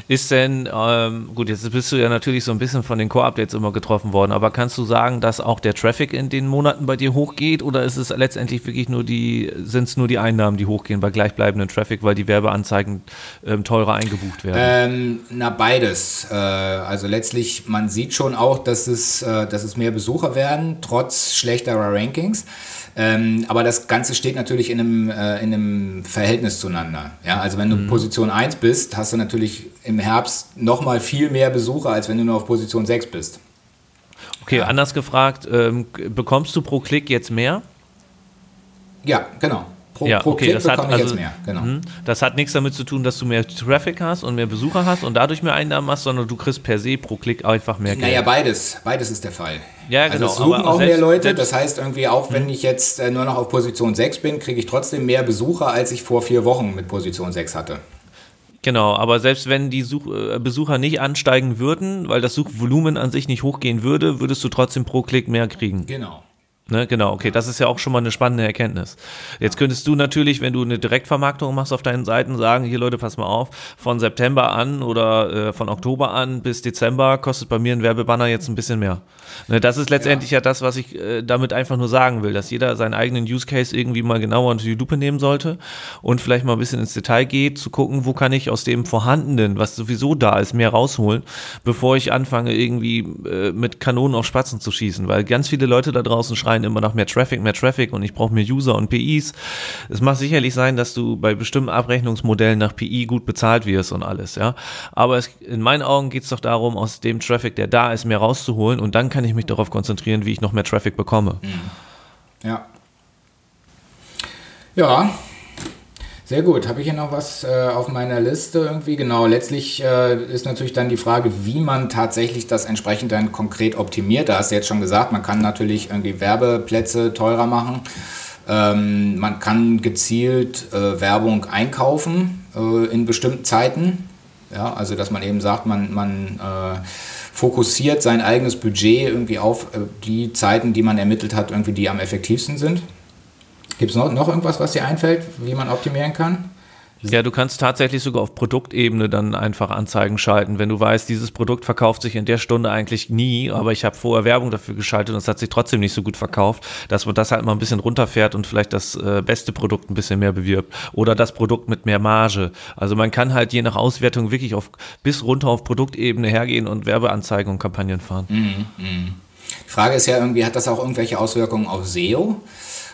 Ist denn, ähm, gut, jetzt bist du ja natürlich so ein bisschen von den Core-Updates immer getroffen worden, aber kannst du sagen, dass auch der Traffic in den Monaten bei dir hochgeht oder ist es letztendlich wirklich nur die, sind es nur die Einnahmen, die hochgehen bei gleichbleibendem Traffic, weil die Werbeanzeigen ähm, teurer eingebucht werden? Ähm, na, beides. Äh, also letztlich, man sieht schon auch, dass es, äh, dass es mehr Besucher werden, trotz schlechterer Rankings. Ähm, aber das Ganze steht natürlich in einem, äh, in einem Verhältnis zueinander. Ja, also wenn du mhm. Position 1 bist, hast du natürlich im Herbst nochmal viel mehr Besucher, als wenn du nur auf Position 6 bist. Okay, ja. anders gefragt, ähm, bekommst du pro Klick jetzt mehr? Ja, genau. Pro, ja, pro okay, Klick das hat, also, genau. Mh, das hat nichts damit zu tun, dass du mehr Traffic hast und mehr Besucher hast und dadurch mehr Einnahmen hast, sondern du kriegst per se pro Klick einfach mehr Geld. Naja, beides. Beides ist der Fall. Ja, also genau. Also es suchen auch selbst, mehr Leute. Das heißt irgendwie, auch wenn hm. ich jetzt äh, nur noch auf Position 6 bin, kriege ich trotzdem mehr Besucher, als ich vor vier Wochen mit Position 6 hatte. Genau, aber selbst wenn die Such äh, Besucher nicht ansteigen würden, weil das Suchvolumen an sich nicht hochgehen würde, würdest du trotzdem pro Klick mehr kriegen. Genau. Ne, genau, okay, das ist ja auch schon mal eine spannende Erkenntnis. Jetzt könntest du natürlich, wenn du eine Direktvermarktung machst auf deinen Seiten, sagen, hier Leute, pass mal auf, von September an oder äh, von Oktober an bis Dezember kostet bei mir ein Werbebanner jetzt ein bisschen mehr. Ne, das ist letztendlich ja. ja, das, was ich äh, damit einfach nur sagen will, dass jeder seinen eigenen Use Case irgendwie mal genauer unter die Lupe nehmen sollte und vielleicht mal ein bisschen ins Detail geht, zu gucken, wo kann ich aus dem Vorhandenen, was sowieso da ist, mehr rausholen, bevor ich anfange, irgendwie äh, mit Kanonen auf Spatzen zu schießen, weil ganz viele Leute da draußen schreien, schreien immer nach mehr Traffic, mehr Traffic und ich brauche mehr User und PIs. Es mag sicherlich sein, dass du bei bestimmten Abrechnungsmodellen nach PI gut bezahlt wirst und alles, ja. Aber es, in meinen Augen geht es doch darum, aus dem Traffic, der da ist, mehr rauszuholen und dann kann ich mich darauf konzentrieren, wie ich noch mehr Traffic bekomme. Mhm. Ja. Ja, sehr gut. Habe ich hier noch was äh, auf meiner Liste irgendwie? Genau, letztlich äh, ist natürlich dann die Frage, wie man tatsächlich das entsprechend dann konkret optimiert. Da hast du jetzt schon gesagt, man kann natürlich irgendwie Werbeplätze teurer machen. Ähm, man kann gezielt äh, Werbung einkaufen äh, in bestimmten Zeiten. Ja, also dass man eben sagt, man, man äh, fokussiert sein eigenes Budget irgendwie auf äh, die Zeiten, die man ermittelt hat, irgendwie die am effektivsten sind. Gibt es noch, noch irgendwas, was dir einfällt, wie man optimieren kann? Ja, du kannst tatsächlich sogar auf Produktebene dann einfach Anzeigen schalten. Wenn du weißt, dieses Produkt verkauft sich in der Stunde eigentlich nie, aber ich habe vorher Werbung dafür geschaltet und es hat sich trotzdem nicht so gut verkauft, dass man das halt mal ein bisschen runterfährt und vielleicht das äh, beste Produkt ein bisschen mehr bewirbt oder das Produkt mit mehr Marge. Also man kann halt je nach Auswertung wirklich auf bis runter auf Produktebene hergehen und Werbeanzeigen und Kampagnen fahren. Mhm, mh. Die Frage ist ja irgendwie, hat das auch irgendwelche Auswirkungen auf SEO?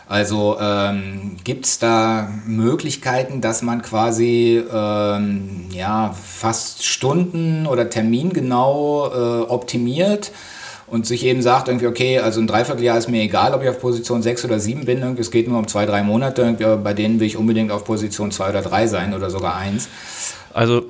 Also ähm, gibt es da Möglichkeiten, dass man quasi ähm, ja, fast Stunden oder termingenau äh, optimiert und sich eben sagt, irgendwie, okay, also ein Dreivierteljahr ist mir egal, ob ich auf Position 6 oder 7 bin, irgendwie, es geht nur um zwei, drei Monate, bei denen will ich unbedingt auf Position 2 oder 3 sein oder sogar 1. Also.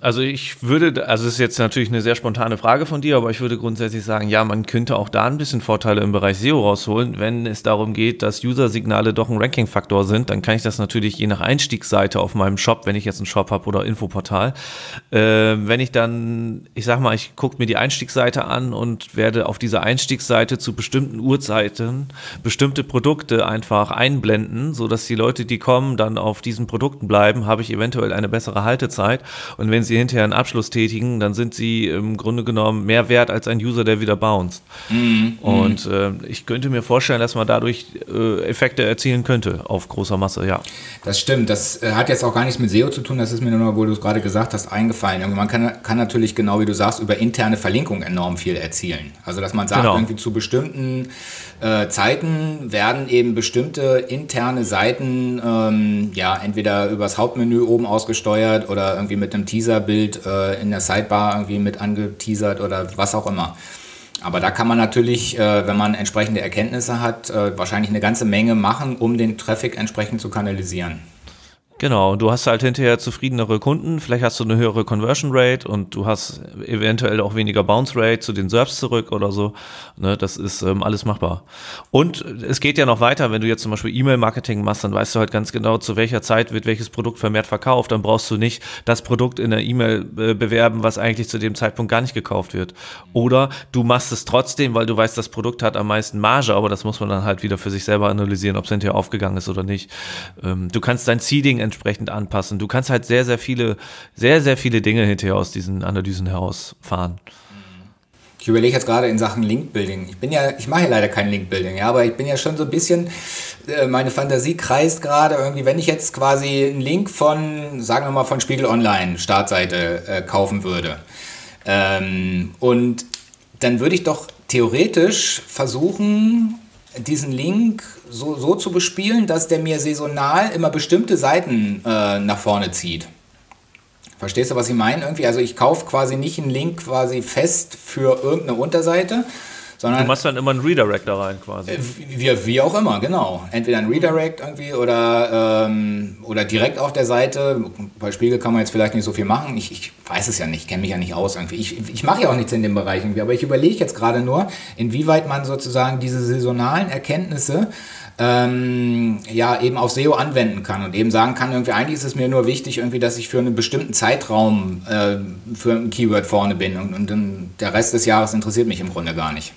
Also ich würde, also es ist jetzt natürlich eine sehr spontane Frage von dir, aber ich würde grundsätzlich sagen, ja, man könnte auch da ein bisschen Vorteile im Bereich SEO rausholen. Wenn es darum geht, dass User-Signale doch ein Ranking-Faktor sind, dann kann ich das natürlich je nach Einstiegsseite auf meinem Shop, wenn ich jetzt einen Shop habe oder Infoportal, äh, wenn ich dann, ich sag mal, ich gucke mir die Einstiegsseite an und werde auf dieser Einstiegsseite zu bestimmten Uhrzeiten bestimmte Produkte einfach einblenden, sodass die Leute, die kommen, dann auf diesen Produkten bleiben, habe ich eventuell eine bessere Haltezeit und wenn sie hinterher einen Abschluss tätigen, dann sind sie im Grunde genommen mehr wert als ein User, der wieder bounced. Mhm. Und äh, ich könnte mir vorstellen, dass man dadurch äh, Effekte erzielen könnte auf großer Masse, ja. Das stimmt. Das äh, hat jetzt auch gar nichts mit SEO zu tun. Das ist mir nur, wo du es gerade gesagt hast, eingefallen. Irgendwie man kann, kann natürlich genau, wie du sagst, über interne Verlinkung enorm viel erzielen. Also, dass man sagt, genau. irgendwie zu bestimmten äh, Zeiten werden eben bestimmte interne Seiten ähm, ja entweder übers Hauptmenü oben ausgesteuert oder irgendwie mit einem Teaserbild äh, in der Sidebar irgendwie mit angeteasert oder was auch immer. Aber da kann man natürlich, äh, wenn man entsprechende Erkenntnisse hat, äh, wahrscheinlich eine ganze Menge machen, um den Traffic entsprechend zu kanalisieren. Genau, du hast halt hinterher zufriedenere Kunden, vielleicht hast du eine höhere Conversion Rate und du hast eventuell auch weniger Bounce Rate zu den Serbs zurück oder so. Ne, das ist ähm, alles machbar. Und es geht ja noch weiter, wenn du jetzt zum Beispiel E-Mail-Marketing machst, dann weißt du halt ganz genau, zu welcher Zeit wird welches Produkt vermehrt verkauft. Dann brauchst du nicht das Produkt in der E-Mail äh, bewerben, was eigentlich zu dem Zeitpunkt gar nicht gekauft wird. Oder du machst es trotzdem, weil du weißt, das Produkt hat am meisten Marge, aber das muss man dann halt wieder für sich selber analysieren, ob es hinterher aufgegangen ist oder nicht. Ähm, du kannst dein Seeding entsprechend anpassen. Du kannst halt sehr, sehr viele, sehr, sehr viele Dinge hinterher aus diesen Analysen herausfahren. Ich überlege jetzt gerade in Sachen Link-Building. Ich bin ja, ich mache ja leider kein Link-Building, ja, aber ich bin ja schon so ein bisschen, äh, meine Fantasie kreist gerade irgendwie, wenn ich jetzt quasi einen Link von, sagen wir mal, von Spiegel Online, Startseite, äh, kaufen würde. Ähm, und dann würde ich doch theoretisch versuchen, diesen Link so, so zu bespielen, dass der mir saisonal immer bestimmte Seiten äh, nach vorne zieht. Verstehst du, was ich meine? Irgendwie, also ich kaufe quasi nicht einen Link quasi fest für irgendeine Unterseite, sondern. Du machst dann immer einen Redirect da rein quasi. Äh, wie, wie auch immer, genau. Entweder ein Redirect irgendwie oder, ähm, oder direkt auf der Seite. Bei Spiegel kann man jetzt vielleicht nicht so viel machen. Ich, ich weiß es ja nicht, kenne mich ja nicht aus irgendwie. Ich, ich mache ja auch nichts in dem Bereich irgendwie, aber ich überlege jetzt gerade nur, inwieweit man sozusagen diese saisonalen Erkenntnisse ähm, ja eben auf SEO anwenden kann und eben sagen kann, irgendwie eigentlich ist es mir nur wichtig, irgendwie, dass ich für einen bestimmten Zeitraum äh, für ein Keyword vorne bin und, und der Rest des Jahres interessiert mich im Grunde gar nicht.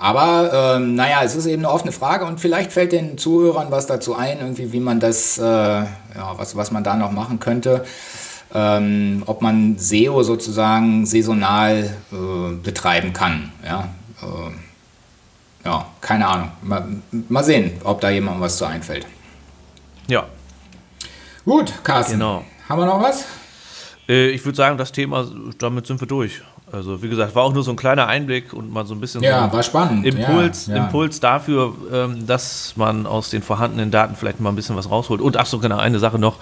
Aber ähm, naja, es ist eben eine offene Frage und vielleicht fällt den Zuhörern was dazu ein, irgendwie, wie man das, äh, ja, was, was man da noch machen könnte. Ähm, ob man SEO sozusagen saisonal äh, betreiben kann. Ja, äh, ja keine Ahnung. Mal, mal, sehen, ob da jemandem was zu einfällt. Ja. Gut, Carsten. Genau. Haben wir noch was? Äh, ich würde sagen, das Thema, damit sind wir durch. Also wie gesagt, war auch nur so ein kleiner Einblick und mal so ein bisschen ja, so war spannend. Impuls, ja, ja. Impuls dafür, ähm, dass man aus den vorhandenen Daten vielleicht mal ein bisschen was rausholt. Und ach so, genau, eine Sache noch.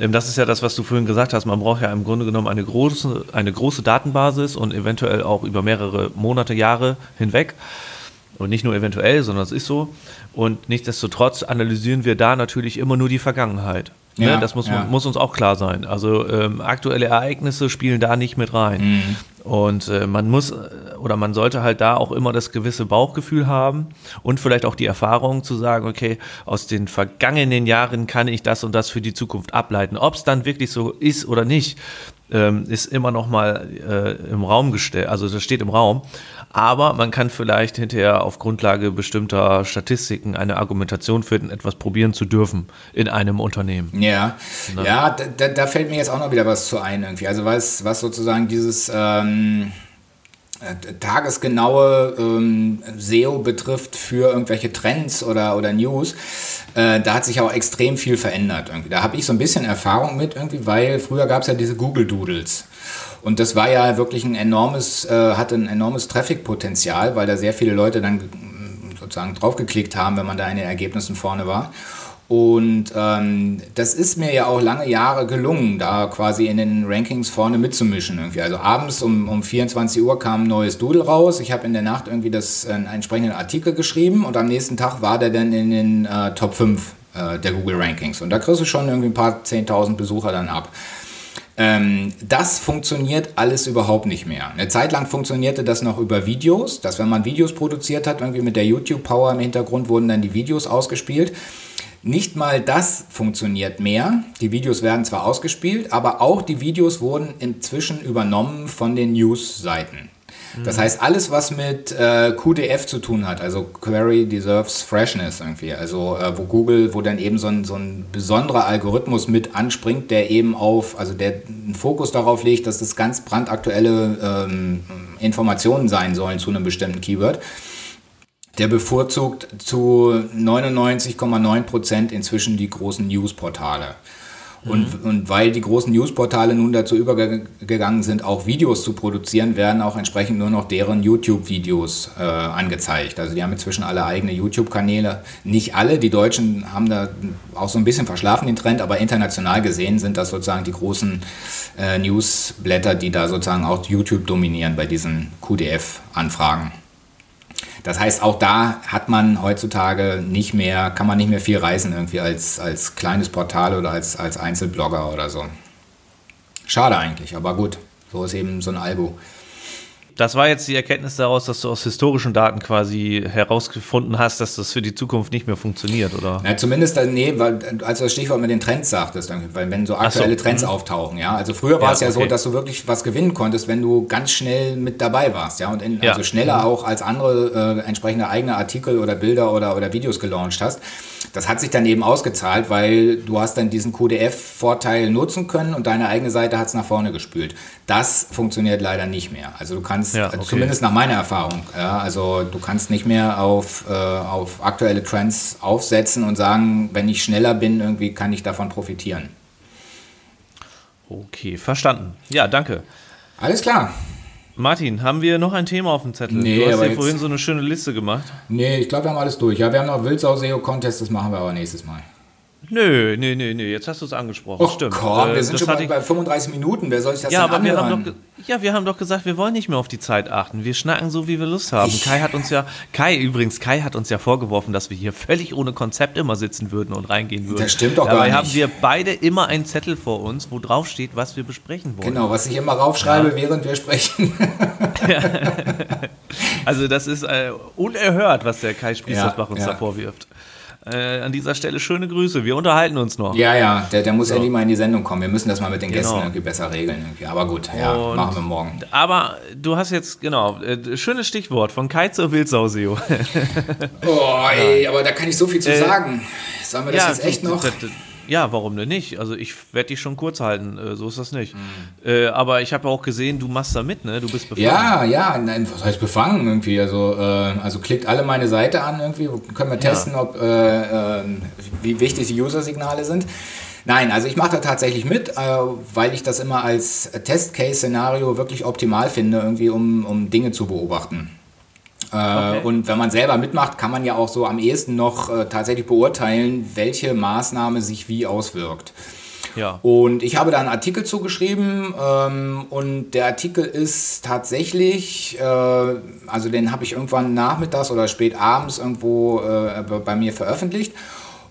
Ähm, das ist ja das, was du vorhin gesagt hast. Man braucht ja im Grunde genommen eine große, eine große Datenbasis und eventuell auch über mehrere Monate, Jahre hinweg. Und nicht nur eventuell, sondern es ist so. Und nichtsdestotrotz analysieren wir da natürlich immer nur die Vergangenheit. Ne, ja, das muss, ja. muss, uns auch klar sein. Also ähm, aktuelle Ereignisse spielen da nicht mit rein. Mhm. Und äh, man muss äh, oder man sollte halt da auch immer das gewisse Bauchgefühl haben und vielleicht auch die Erfahrung zu sagen, okay, aus den vergangenen Jahren kann ich das und das für die Zukunft ableiten. Ob es dann wirklich so ist oder nicht, ähm, ist immer noch mal äh, im Raum gestellt, also das steht im Raum. Aber man kann vielleicht hinterher auf Grundlage bestimmter Statistiken eine Argumentation finden, etwas probieren zu dürfen in einem Unternehmen. Ja, ja, da, da, fällt mir jetzt auch noch wieder was zu ein irgendwie. Also was, was sozusagen dieses ähm, äh, tagesgenaue ähm, SEO betrifft für irgendwelche Trends oder, oder News, äh, da hat sich auch extrem viel verändert. Irgendwie. Da habe ich so ein bisschen Erfahrung mit, irgendwie, weil früher gab es ja diese Google Doodles. Und das war ja wirklich ein enormes, äh, hatte ein enormes Traffic-Potenzial, weil da sehr viele Leute dann sozusagen draufgeklickt haben, wenn man da in den Ergebnissen vorne war. Und ähm, das ist mir ja auch lange Jahre gelungen, da quasi in den Rankings vorne mitzumischen. Irgendwie. Also abends um, um 24 Uhr kam ein neues Doodle raus. Ich habe in der Nacht irgendwie das, äh, einen entsprechenden Artikel geschrieben und am nächsten Tag war der dann in den äh, Top 5 äh, der Google Rankings. Und da kriegst du schon irgendwie ein paar 10.000 Besucher dann ab. Ähm, das funktioniert alles überhaupt nicht mehr. Eine Zeit lang funktionierte das noch über Videos, dass wenn man Videos produziert hat, irgendwie mit der YouTube-Power im Hintergrund wurden dann die Videos ausgespielt. Nicht mal das funktioniert mehr. Die Videos werden zwar ausgespielt, aber auch die Videos wurden inzwischen übernommen von den News-Seiten. Das mhm. heißt, alles, was mit äh, QDF zu tun hat, also Query Deserves Freshness irgendwie, also äh, wo Google, wo dann eben so ein, so ein besonderer Algorithmus mit anspringt, der eben auf, also der einen Fokus darauf legt, dass das ganz brandaktuelle ähm, Informationen sein sollen zu einem bestimmten Keyword. Der bevorzugt zu 99,9 Prozent inzwischen die großen Newsportale. Und, mhm. und weil die großen Newsportale nun dazu übergegangen sind, auch Videos zu produzieren, werden auch entsprechend nur noch deren YouTube-Videos äh, angezeigt. Also die haben inzwischen alle eigene YouTube-Kanäle. Nicht alle, die Deutschen haben da auch so ein bisschen verschlafen den Trend, aber international gesehen sind das sozusagen die großen äh, Newsblätter, die da sozusagen auch YouTube dominieren bei diesen QDF-Anfragen. Das heißt, auch da hat man heutzutage nicht mehr, kann man nicht mehr viel reisen irgendwie als, als kleines Portal oder als, als Einzelblogger oder so. Schade eigentlich, aber gut, so ist eben so ein Algo. Das war jetzt die Erkenntnis daraus, dass du aus historischen Daten quasi herausgefunden hast, dass das für die Zukunft nicht mehr funktioniert, oder? Ja, zumindest, äh, nee, weil, als du das Stichwort mit den Trends sagtest, weil wenn so aktuelle so. Trends mhm. auftauchen, ja. Also früher war ja, es ja okay. so, dass du wirklich was gewinnen konntest, wenn du ganz schnell mit dabei warst, ja. Und in, ja. also schneller mhm. auch als andere äh, entsprechende eigene Artikel oder Bilder oder, oder Videos gelauncht hast. Das hat sich dann eben ausgezahlt, weil du hast dann diesen QDF-Vorteil nutzen können und deine eigene Seite hat es nach vorne gespült. Das funktioniert leider nicht mehr. Also du kannst, ja, okay. zumindest nach meiner Erfahrung, ja, also du kannst nicht mehr auf, äh, auf aktuelle Trends aufsetzen und sagen, wenn ich schneller bin, irgendwie kann ich davon profitieren. Okay, verstanden. Ja, danke. Alles klar. Martin, haben wir noch ein Thema auf dem Zettel? Nee, du hast ja vorhin so eine schöne Liste gemacht. Nee, ich glaube, wir haben alles durch. Ja, wir haben noch Wildsau-SEO-Contest, das machen wir aber nächstes Mal. Nö, nö, nö, nö, jetzt hast du es angesprochen. Oh, Stimmt. Komm, wir äh, sind schon bei, bei 35 Minuten. Wer soll sich das ja, denn aber wir haben doch, Ja, wir haben doch gesagt, wir wollen nicht mehr auf die Zeit achten. Wir schnacken so, wie wir Lust haben. Ich Kai hat uns ja, Kai übrigens, Kai hat uns ja vorgeworfen, dass wir hier völlig ohne Konzept immer sitzen würden und reingehen würden. Das stimmt doch Dabei gar nicht. Dabei haben wir beide immer einen Zettel vor uns, wo drauf steht, was wir besprechen wollen. Genau, was ich immer raufschreibe, ja. während wir sprechen. Ja. *laughs* Also das ist äh, unerhört, was der Kai Spießersbach ja, uns da vorwirft. Äh, an dieser Stelle schöne Grüße. Wir unterhalten uns noch. Ja, ja, der, der muss so. endlich mal in die Sendung kommen. Wir müssen das mal mit den genau. Gästen irgendwie besser regeln. Irgendwie. Aber gut, ja, Und, machen wir morgen. Aber du hast jetzt, genau, äh, schönes Stichwort von Kai zur Wildsau-SEO. oh, ey, *laughs* aber da kann ich so viel zu äh, sagen. Sollen wir das ja, jetzt echt noch? Das, ja, warum denn nicht? Also ich werde dich schon kurz halten, äh, so ist das nicht. Mhm. Äh, aber ich habe auch gesehen, du machst da mit, ne? Du bist befangen. Ja, ja, nein, was heißt befangen irgendwie? Also, äh, also klickt alle meine Seite an irgendwie, können wir testen, ja. ob äh, äh, wie wichtig die User-Signale sind. Nein, also ich mache da tatsächlich mit, äh, weil ich das immer als Test-Case-Szenario wirklich optimal finde, irgendwie um, um Dinge zu beobachten. Äh, okay. Und wenn man selber mitmacht, kann man ja auch so am ehesten noch äh, tatsächlich beurteilen, welche Maßnahme sich wie auswirkt. Ja. Und ich habe da einen Artikel zugeschrieben ähm, und der Artikel ist tatsächlich, äh, also den habe ich irgendwann nachmittags oder spät abends irgendwo äh, bei mir veröffentlicht.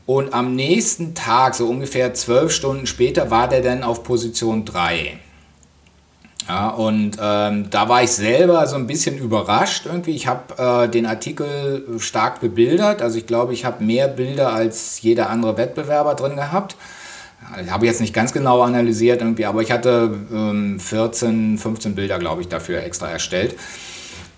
Und am nächsten Tag, so ungefähr zwölf Stunden später, war der dann auf Position 3. Ja, und ähm, da war ich selber so ein bisschen überrascht irgendwie. Ich habe äh, den Artikel stark bebildert. Also ich glaube, ich habe mehr Bilder als jeder andere Wettbewerber drin gehabt. Ich habe jetzt nicht ganz genau analysiert irgendwie, aber ich hatte ähm, 14, 15 Bilder, glaube ich, dafür extra erstellt.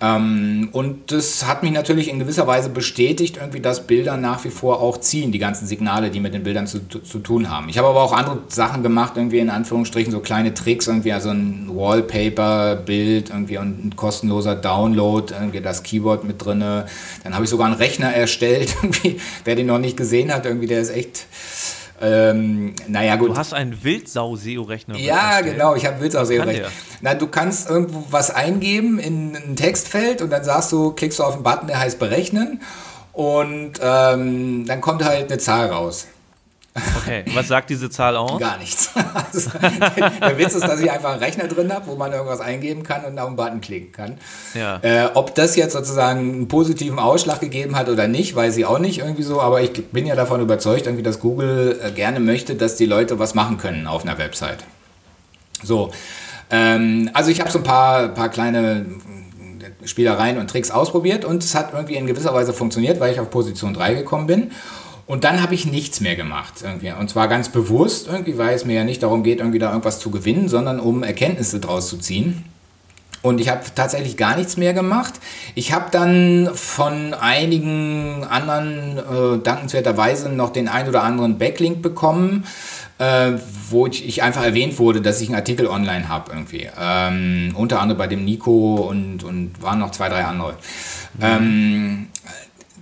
Ähm, und das hat mich natürlich in gewisser Weise bestätigt, irgendwie, dass Bilder nach wie vor auch ziehen, die ganzen Signale, die mit den Bildern zu, zu, tun haben. Ich habe aber auch andere Sachen gemacht, irgendwie in Anführungsstrichen, so kleine Tricks, irgendwie, also ein Wallpaper-Bild, irgendwie und ein kostenloser Download, irgendwie das Keyboard mit drin. Dann habe ich sogar einen Rechner erstellt, *laughs* irgendwie, wer den noch nicht gesehen hat, irgendwie, der ist echt ähm, naja, gut. Du hast einen Wildsau-SEO-Rechner. Ja, genau, ich habe einen Wildsau-SEO-Rechner. Na, du kannst irgendwo was eingeben in ein Textfeld und dann sagst du, klickst du auf einen Button, der heißt berechnen und ähm, dann kommt halt eine Zahl raus. Okay, was sagt diese Zahl aus? Gar nichts. *laughs* Also, der Witz ist, dass ich einfach einen Rechner drin habe, wo man irgendwas eingeben kann und auf einen Button klicken kann. Ja. Äh, ob das jetzt sozusagen einen positiven Ausschlag gegeben hat oder nicht, weiß ich auch nicht irgendwie so, aber ich bin ja davon überzeugt, irgendwie, dass Google äh, gerne möchte, dass die Leute was machen können auf einer Website. So, ähm, also ich habe so ein paar, paar kleine Spielereien und Tricks ausprobiert und es hat irgendwie in gewisser Weise funktioniert, weil ich auf Position 3 gekommen bin. Und dann habe ich nichts mehr gemacht irgendwie. Und zwar ganz bewusst irgendwie, weil es mir ja nicht darum geht, irgendwie da irgendwas zu gewinnen, sondern um Erkenntnisse draus zu ziehen. Und ich habe tatsächlich gar nichts mehr gemacht. Ich habe dann von einigen anderen äh, dankenswerterweise noch den ein oder anderen Backlink bekommen, äh, wo ich, ich, einfach erwähnt wurde, dass ich einen Artikel online habe irgendwie. Ähm, unter anderem bei dem Nico und, und waren noch zwei, drei andere. Mhm. Ähm,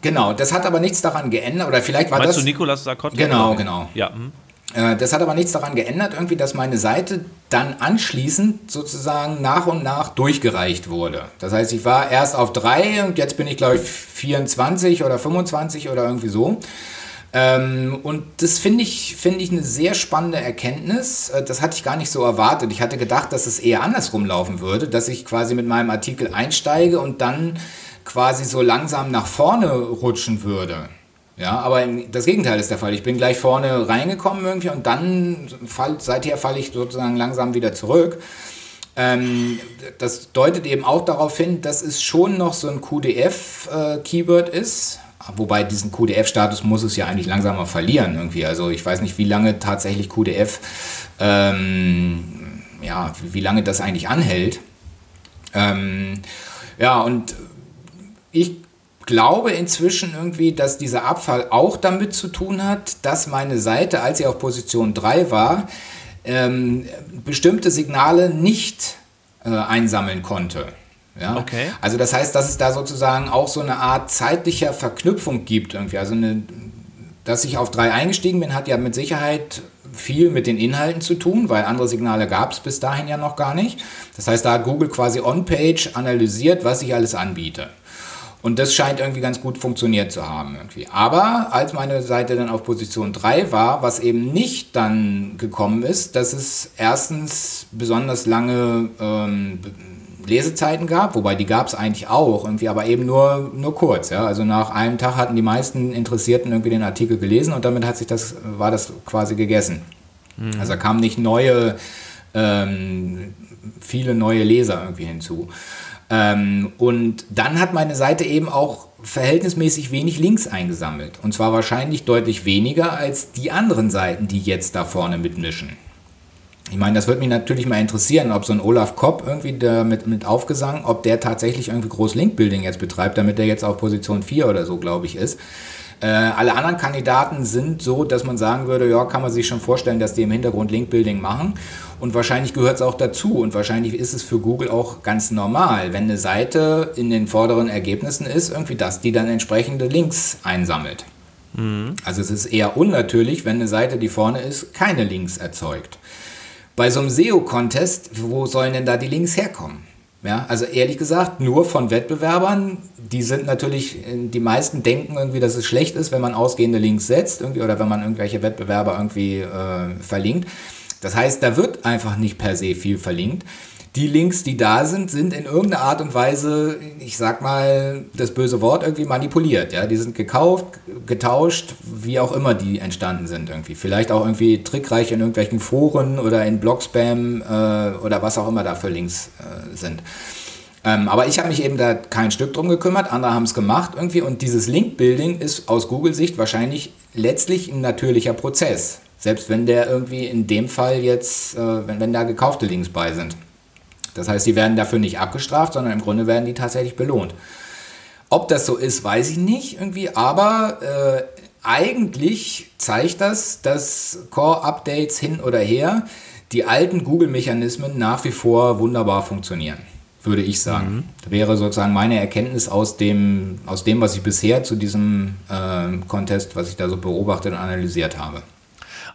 Genau, das hat aber nichts daran geändert. Oder vielleicht war Meinst das. du Nikolas Sarkozy? Genau, genau. Ja. Hm. Das hat aber nichts daran geändert, irgendwie, dass meine Seite dann anschließend sozusagen nach und nach durchgereicht wurde. Das heißt, ich war erst auf drei und jetzt bin ich, glaube ich, 24 oder 25 oder irgendwie so. Ähm, und das finde ich, find ich eine sehr spannende Erkenntnis. Äh, das hatte ich gar nicht so erwartet. Ich hatte gedacht, dass es eher andersrum laufen würde, dass ich quasi mit meinem Artikel einsteige und dann quasi so langsam nach vorne rutschen würde. Ja, aber das Gegenteil ist der Fall. Ich bin gleich vorne reingekommen irgendwie und dann fall, seither falle ich sozusagen langsam wieder zurück. Ähm, das deutet eben auch darauf hin, dass es schon noch so ein QDF-Keyword äh, ist. Wobei diesen QDF-Status muss es ja eigentlich langsamer verlieren irgendwie. Also ich weiß nicht, wie lange tatsächlich QDF, ähm, ja, wie lange das eigentlich anhält. Ähm, ja, und ich glaube inzwischen irgendwie, dass dieser Abfall auch damit zu tun hat, dass meine Seite, als sie auf Position 3 war, ähm, bestimmte Signale nicht äh, einsammeln konnte. Ja? Okay. Also das heißt, dass es da sozusagen auch so eine Art zeitlicher Verknüpfung gibt irgendwie. Also eine, dass ich auf drei eingestiegen bin, hat ja mit Sicherheit viel mit den Inhalten zu tun, weil andere Signale gab es bis dahin ja noch gar nicht. Das heißt, da hat Google quasi on-page analysiert, was ich alles anbiete. Und das scheint irgendwie ganz gut funktioniert zu haben. Irgendwie. Aber als meine Seite dann auf Position 3 war, was eben nicht dann gekommen ist, dass es erstens besonders lange ähm, Lesezeiten gab, wobei die gab es eigentlich auch, irgendwie, aber eben nur, nur kurz. Ja? Also nach einem Tag hatten die meisten Interessierten irgendwie den Artikel gelesen und damit hat sich das, war das quasi gegessen. Mhm. Also da kamen nicht neue, ähm, viele neue Leser irgendwie hinzu. Ähm, und dann hat meine Seite eben auch verhältnismäßig wenig Links eingesammelt. Und zwar wahrscheinlich deutlich weniger als die anderen Seiten, die jetzt da vorne mitmischen. Ich meine, das würde mich natürlich mal interessieren, ob so ein Olaf Kopp irgendwie da mit, mit Aufgesang, ob der tatsächlich irgendwie groß Linkbuilding jetzt betreibt, damit der jetzt auf Position 4 oder so, glaube ich, ist. Äh, alle anderen Kandidaten sind so, dass man sagen würde, ja, kann man sich schon vorstellen, dass die im Hintergrund Linkbuilding machen. Und wahrscheinlich gehört es auch dazu. Und wahrscheinlich ist es für Google auch ganz normal, wenn eine Seite in den vorderen Ergebnissen ist, irgendwie, dass die dann entsprechende Links einsammelt. Mhm. Also es ist eher unnatürlich, wenn eine Seite, die vorne ist, keine Links erzeugt. Bei so einem SEO-Contest, wo sollen denn da die Links herkommen? Ja, also ehrlich gesagt, nur von Wettbewerbern, die sind natürlich, die meisten denken irgendwie, dass es schlecht ist, wenn man ausgehende Links setzt irgendwie, oder wenn man irgendwelche Wettbewerber irgendwie äh, verlinkt. Das heißt, da wird einfach nicht per se viel verlinkt die Links, die da sind, sind in irgendeiner Art und Weise, ich sag mal, das böse Wort irgendwie manipuliert. Ja? Die sind gekauft, getauscht, wie auch immer die entstanden sind irgendwie. Vielleicht auch irgendwie trickreich in irgendwelchen Foren oder in Blogspam äh, oder was auch immer da für Links äh, sind. Ähm, aber ich habe mich eben da kein Stück drum gekümmert, andere haben es gemacht irgendwie und dieses Link-Building ist aus Google-Sicht wahrscheinlich letztlich ein natürlicher Prozess. Selbst wenn der irgendwie in dem Fall jetzt, äh, wenn, wenn da gekaufte Links bei sind. Das heißt, die werden dafür nicht abgestraft, sondern im Grunde werden die tatsächlich belohnt. Ob das so ist, weiß ich nicht irgendwie, aber äh, eigentlich zeigt das, dass Core-Updates hin oder her die alten Google-Mechanismen nach wie vor wunderbar funktionieren, würde ich sagen. Mhm. Das wäre sozusagen meine Erkenntnis aus dem, aus dem, was ich bisher zu diesem äh, Contest, was ich da so beobachtet und analysiert habe.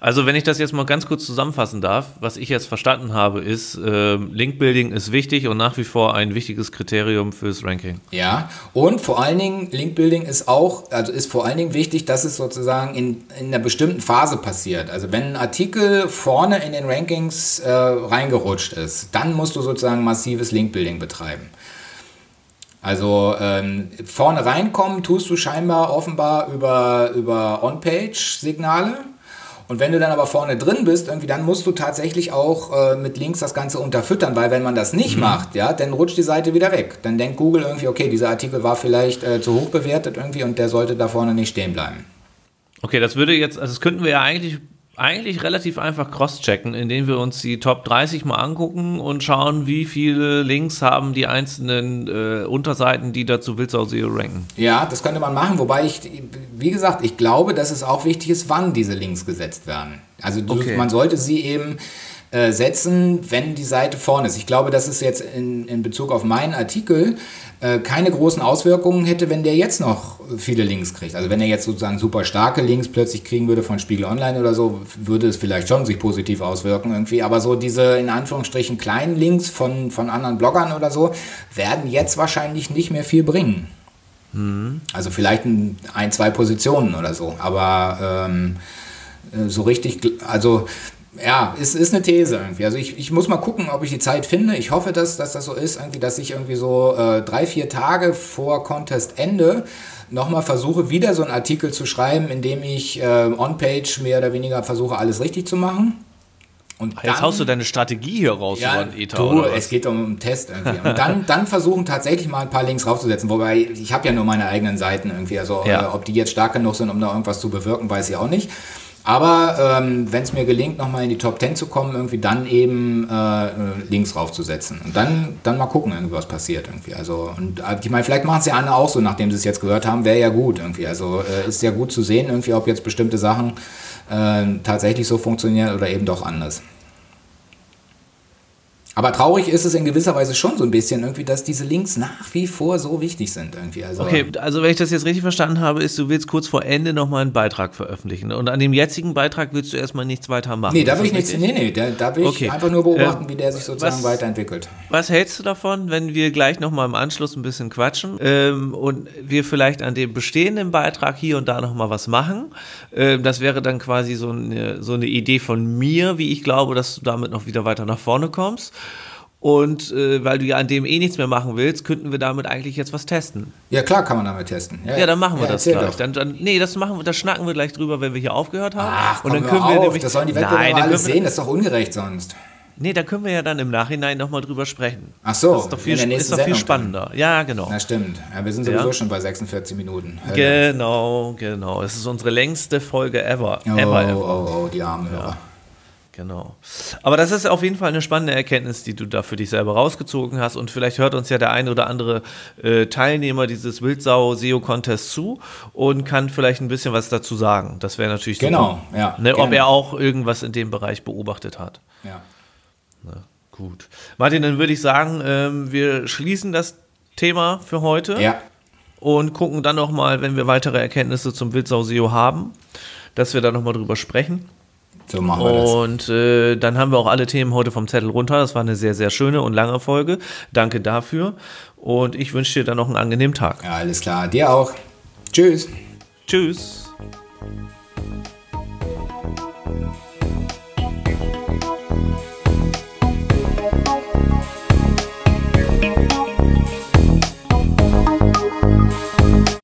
Also wenn ich das jetzt mal ganz kurz zusammenfassen darf, was ich jetzt verstanden habe, ist, äh, Linkbuilding ist wichtig und nach wie vor ein wichtiges Kriterium fürs Ranking. Ja, und vor allen Dingen, Linkbuilding ist auch, also ist vor allen Dingen wichtig, dass es sozusagen in, in einer bestimmten Phase passiert. Also wenn ein Artikel vorne in den Rankings äh, reingerutscht ist, dann musst du sozusagen massives Linkbuilding betreiben. Also ähm, vorne reinkommen tust du scheinbar offenbar über, über On-Page-Signale und wenn du dann aber vorne drin bist, irgendwie, dann musst du tatsächlich auch äh, mit Links das Ganze unterfüttern, weil wenn man das nicht mhm. macht, ja, dann rutscht die Seite wieder weg. Dann denkt Google irgendwie, okay, dieser Artikel war vielleicht äh, zu hoch bewertet irgendwie und der sollte da vorne nicht stehen bleiben. Okay, das würde jetzt, also das könnten wir ja eigentlich eigentlich relativ einfach cross-checken, indem wir uns die Top 30 mal angucken und schauen, wie viele Links haben die einzelnen äh, Unterseiten, die dazu Wildsau SEO ranken. Ja, das könnte man machen, wobei ich, wie gesagt, ich glaube, dass es auch wichtig ist, wann diese Links gesetzt werden. Also okay. man sollte sie eben äh, setzen, wenn die Seite vorne ist. Ich glaube, dass es jetzt in, in Bezug auf meinen Artikel äh, keine großen Auswirkungen hätte, wenn der jetzt noch viele Links kriegt. Also wenn er jetzt sozusagen super starke Links plötzlich kriegen würde von Spiegel Online oder so, würde es vielleicht schon sich positiv auswirken irgendwie. Aber so diese in Anführungsstrichen kleinen Links von, von anderen Bloggern oder so werden jetzt wahrscheinlich nicht mehr viel bringen. Mhm. Also vielleicht ein, ein, zwei Positionen oder so. Aber ähm, äh, so richtig, also ja, ist, ist eine These irgendwie. Also ich, ich muss mal gucken, ob ich die Zeit finde. Ich hoffe, dass, dass das so ist, irgendwie, dass ich irgendwie so äh, drei, vier Tage vor Contest-Ende nochmal versuche, wieder so einen Artikel zu schreiben, in dem ich äh, on-page mehr oder weniger versuche, alles richtig zu machen. Und Jetzt dann, haust du deine Strategie hier raus ja, über den Ether, du, oder was? es geht um einen Test irgendwie. Und dann, *laughs* dann versuchen tatsächlich mal ein paar Links raufzusetzen. Wobei, ich habe ja nur meine eigenen Seiten irgendwie. Also ja. äh, ob die jetzt stark genug sind, um da irgendwas zu bewirken, weiß ich auch nicht. Aber ähm, wenn es mir gelingt, nochmal in die Top 10 zu kommen, irgendwie dann eben äh, Links raufzusetzen. Und dann, dann mal gucken, irgendwie, was passiert irgendwie. Also, und äh, ich meine, vielleicht machen es ja andere auch so, nachdem sie es jetzt gehört haben, wäre ja gut irgendwie. Also äh, ist ja gut zu sehen, irgendwie, ob jetzt bestimmte Sachen äh, tatsächlich so funktionieren oder eben doch anders. Aber traurig ist es in gewisser Weise schon so ein bisschen irgendwie, dass diese Links nach wie vor so wichtig sind irgendwie. Also okay, also wenn ich das jetzt richtig verstanden habe, ist, du willst kurz vor Ende nochmal einen Beitrag veröffentlichen. Und an dem jetzigen Beitrag willst du erstmal nichts weiter machen. Nee, da will ich nichts, nee, nee, da, da will okay. ich einfach nur beobachten, äh, wie der sich sozusagen was, weiterentwickelt. Was hältst du davon, wenn wir gleich nochmal im Anschluss ein bisschen quatschen ähm, und wir vielleicht an dem bestehenden Beitrag hier und da nochmal was machen? Ähm, das wäre dann quasi so eine, so eine Idee von mir, wie ich glaube, dass du damit noch wieder weiter nach vorne kommst. Und äh, weil du ja an dem eh nichts mehr machen willst, könnten wir damit eigentlich jetzt was testen. Ja, klar kann man damit testen. Ja, ja dann machen wir ja, das gleich. Dann, dann, nee, das machen wir, das schnacken wir gleich drüber, wenn wir hier aufgehört haben. Ach, und dann können wir auf. nämlich. Das sollen die Wettbewerber alles sehen, das ist doch ungerecht sonst. Nee, da können wir ja dann im Nachhinein nochmal drüber sprechen. Ach so, das ist doch viel, ist doch viel spannender. Dann. Ja, genau. Na stimmt. Ja, wir sind sowieso ja. schon bei 46 Minuten. Genau, genau. Es ist unsere längste Folge ever. Oh, ever, ever. oh, oh, die armen Hörer. Ja. Genau. Aber das ist auf jeden Fall eine spannende Erkenntnis, die du da für dich selber rausgezogen hast. Und vielleicht hört uns ja der eine oder andere äh, Teilnehmer dieses Wildsau-SEO-Contests zu und kann vielleicht ein bisschen was dazu sagen. Das wäre natürlich genau, super. Ja, ne, ob er auch irgendwas in dem Bereich beobachtet hat. Ja. Ne, gut. Martin, dann würde ich sagen, ähm, wir schließen das Thema für heute. Ja. Und gucken dann nochmal, wenn wir weitere Erkenntnisse zum Wildsau-SEO haben, dass wir da nochmal drüber sprechen. So machen wir das. Und äh, dann haben wir auch alle Themen heute vom Zettel runter. Das war eine sehr, sehr schöne und lange Folge. Danke dafür. Und ich wünsche dir dann noch einen angenehmen Tag. Ja, alles klar. Dir auch. Tschüss. Tschüss.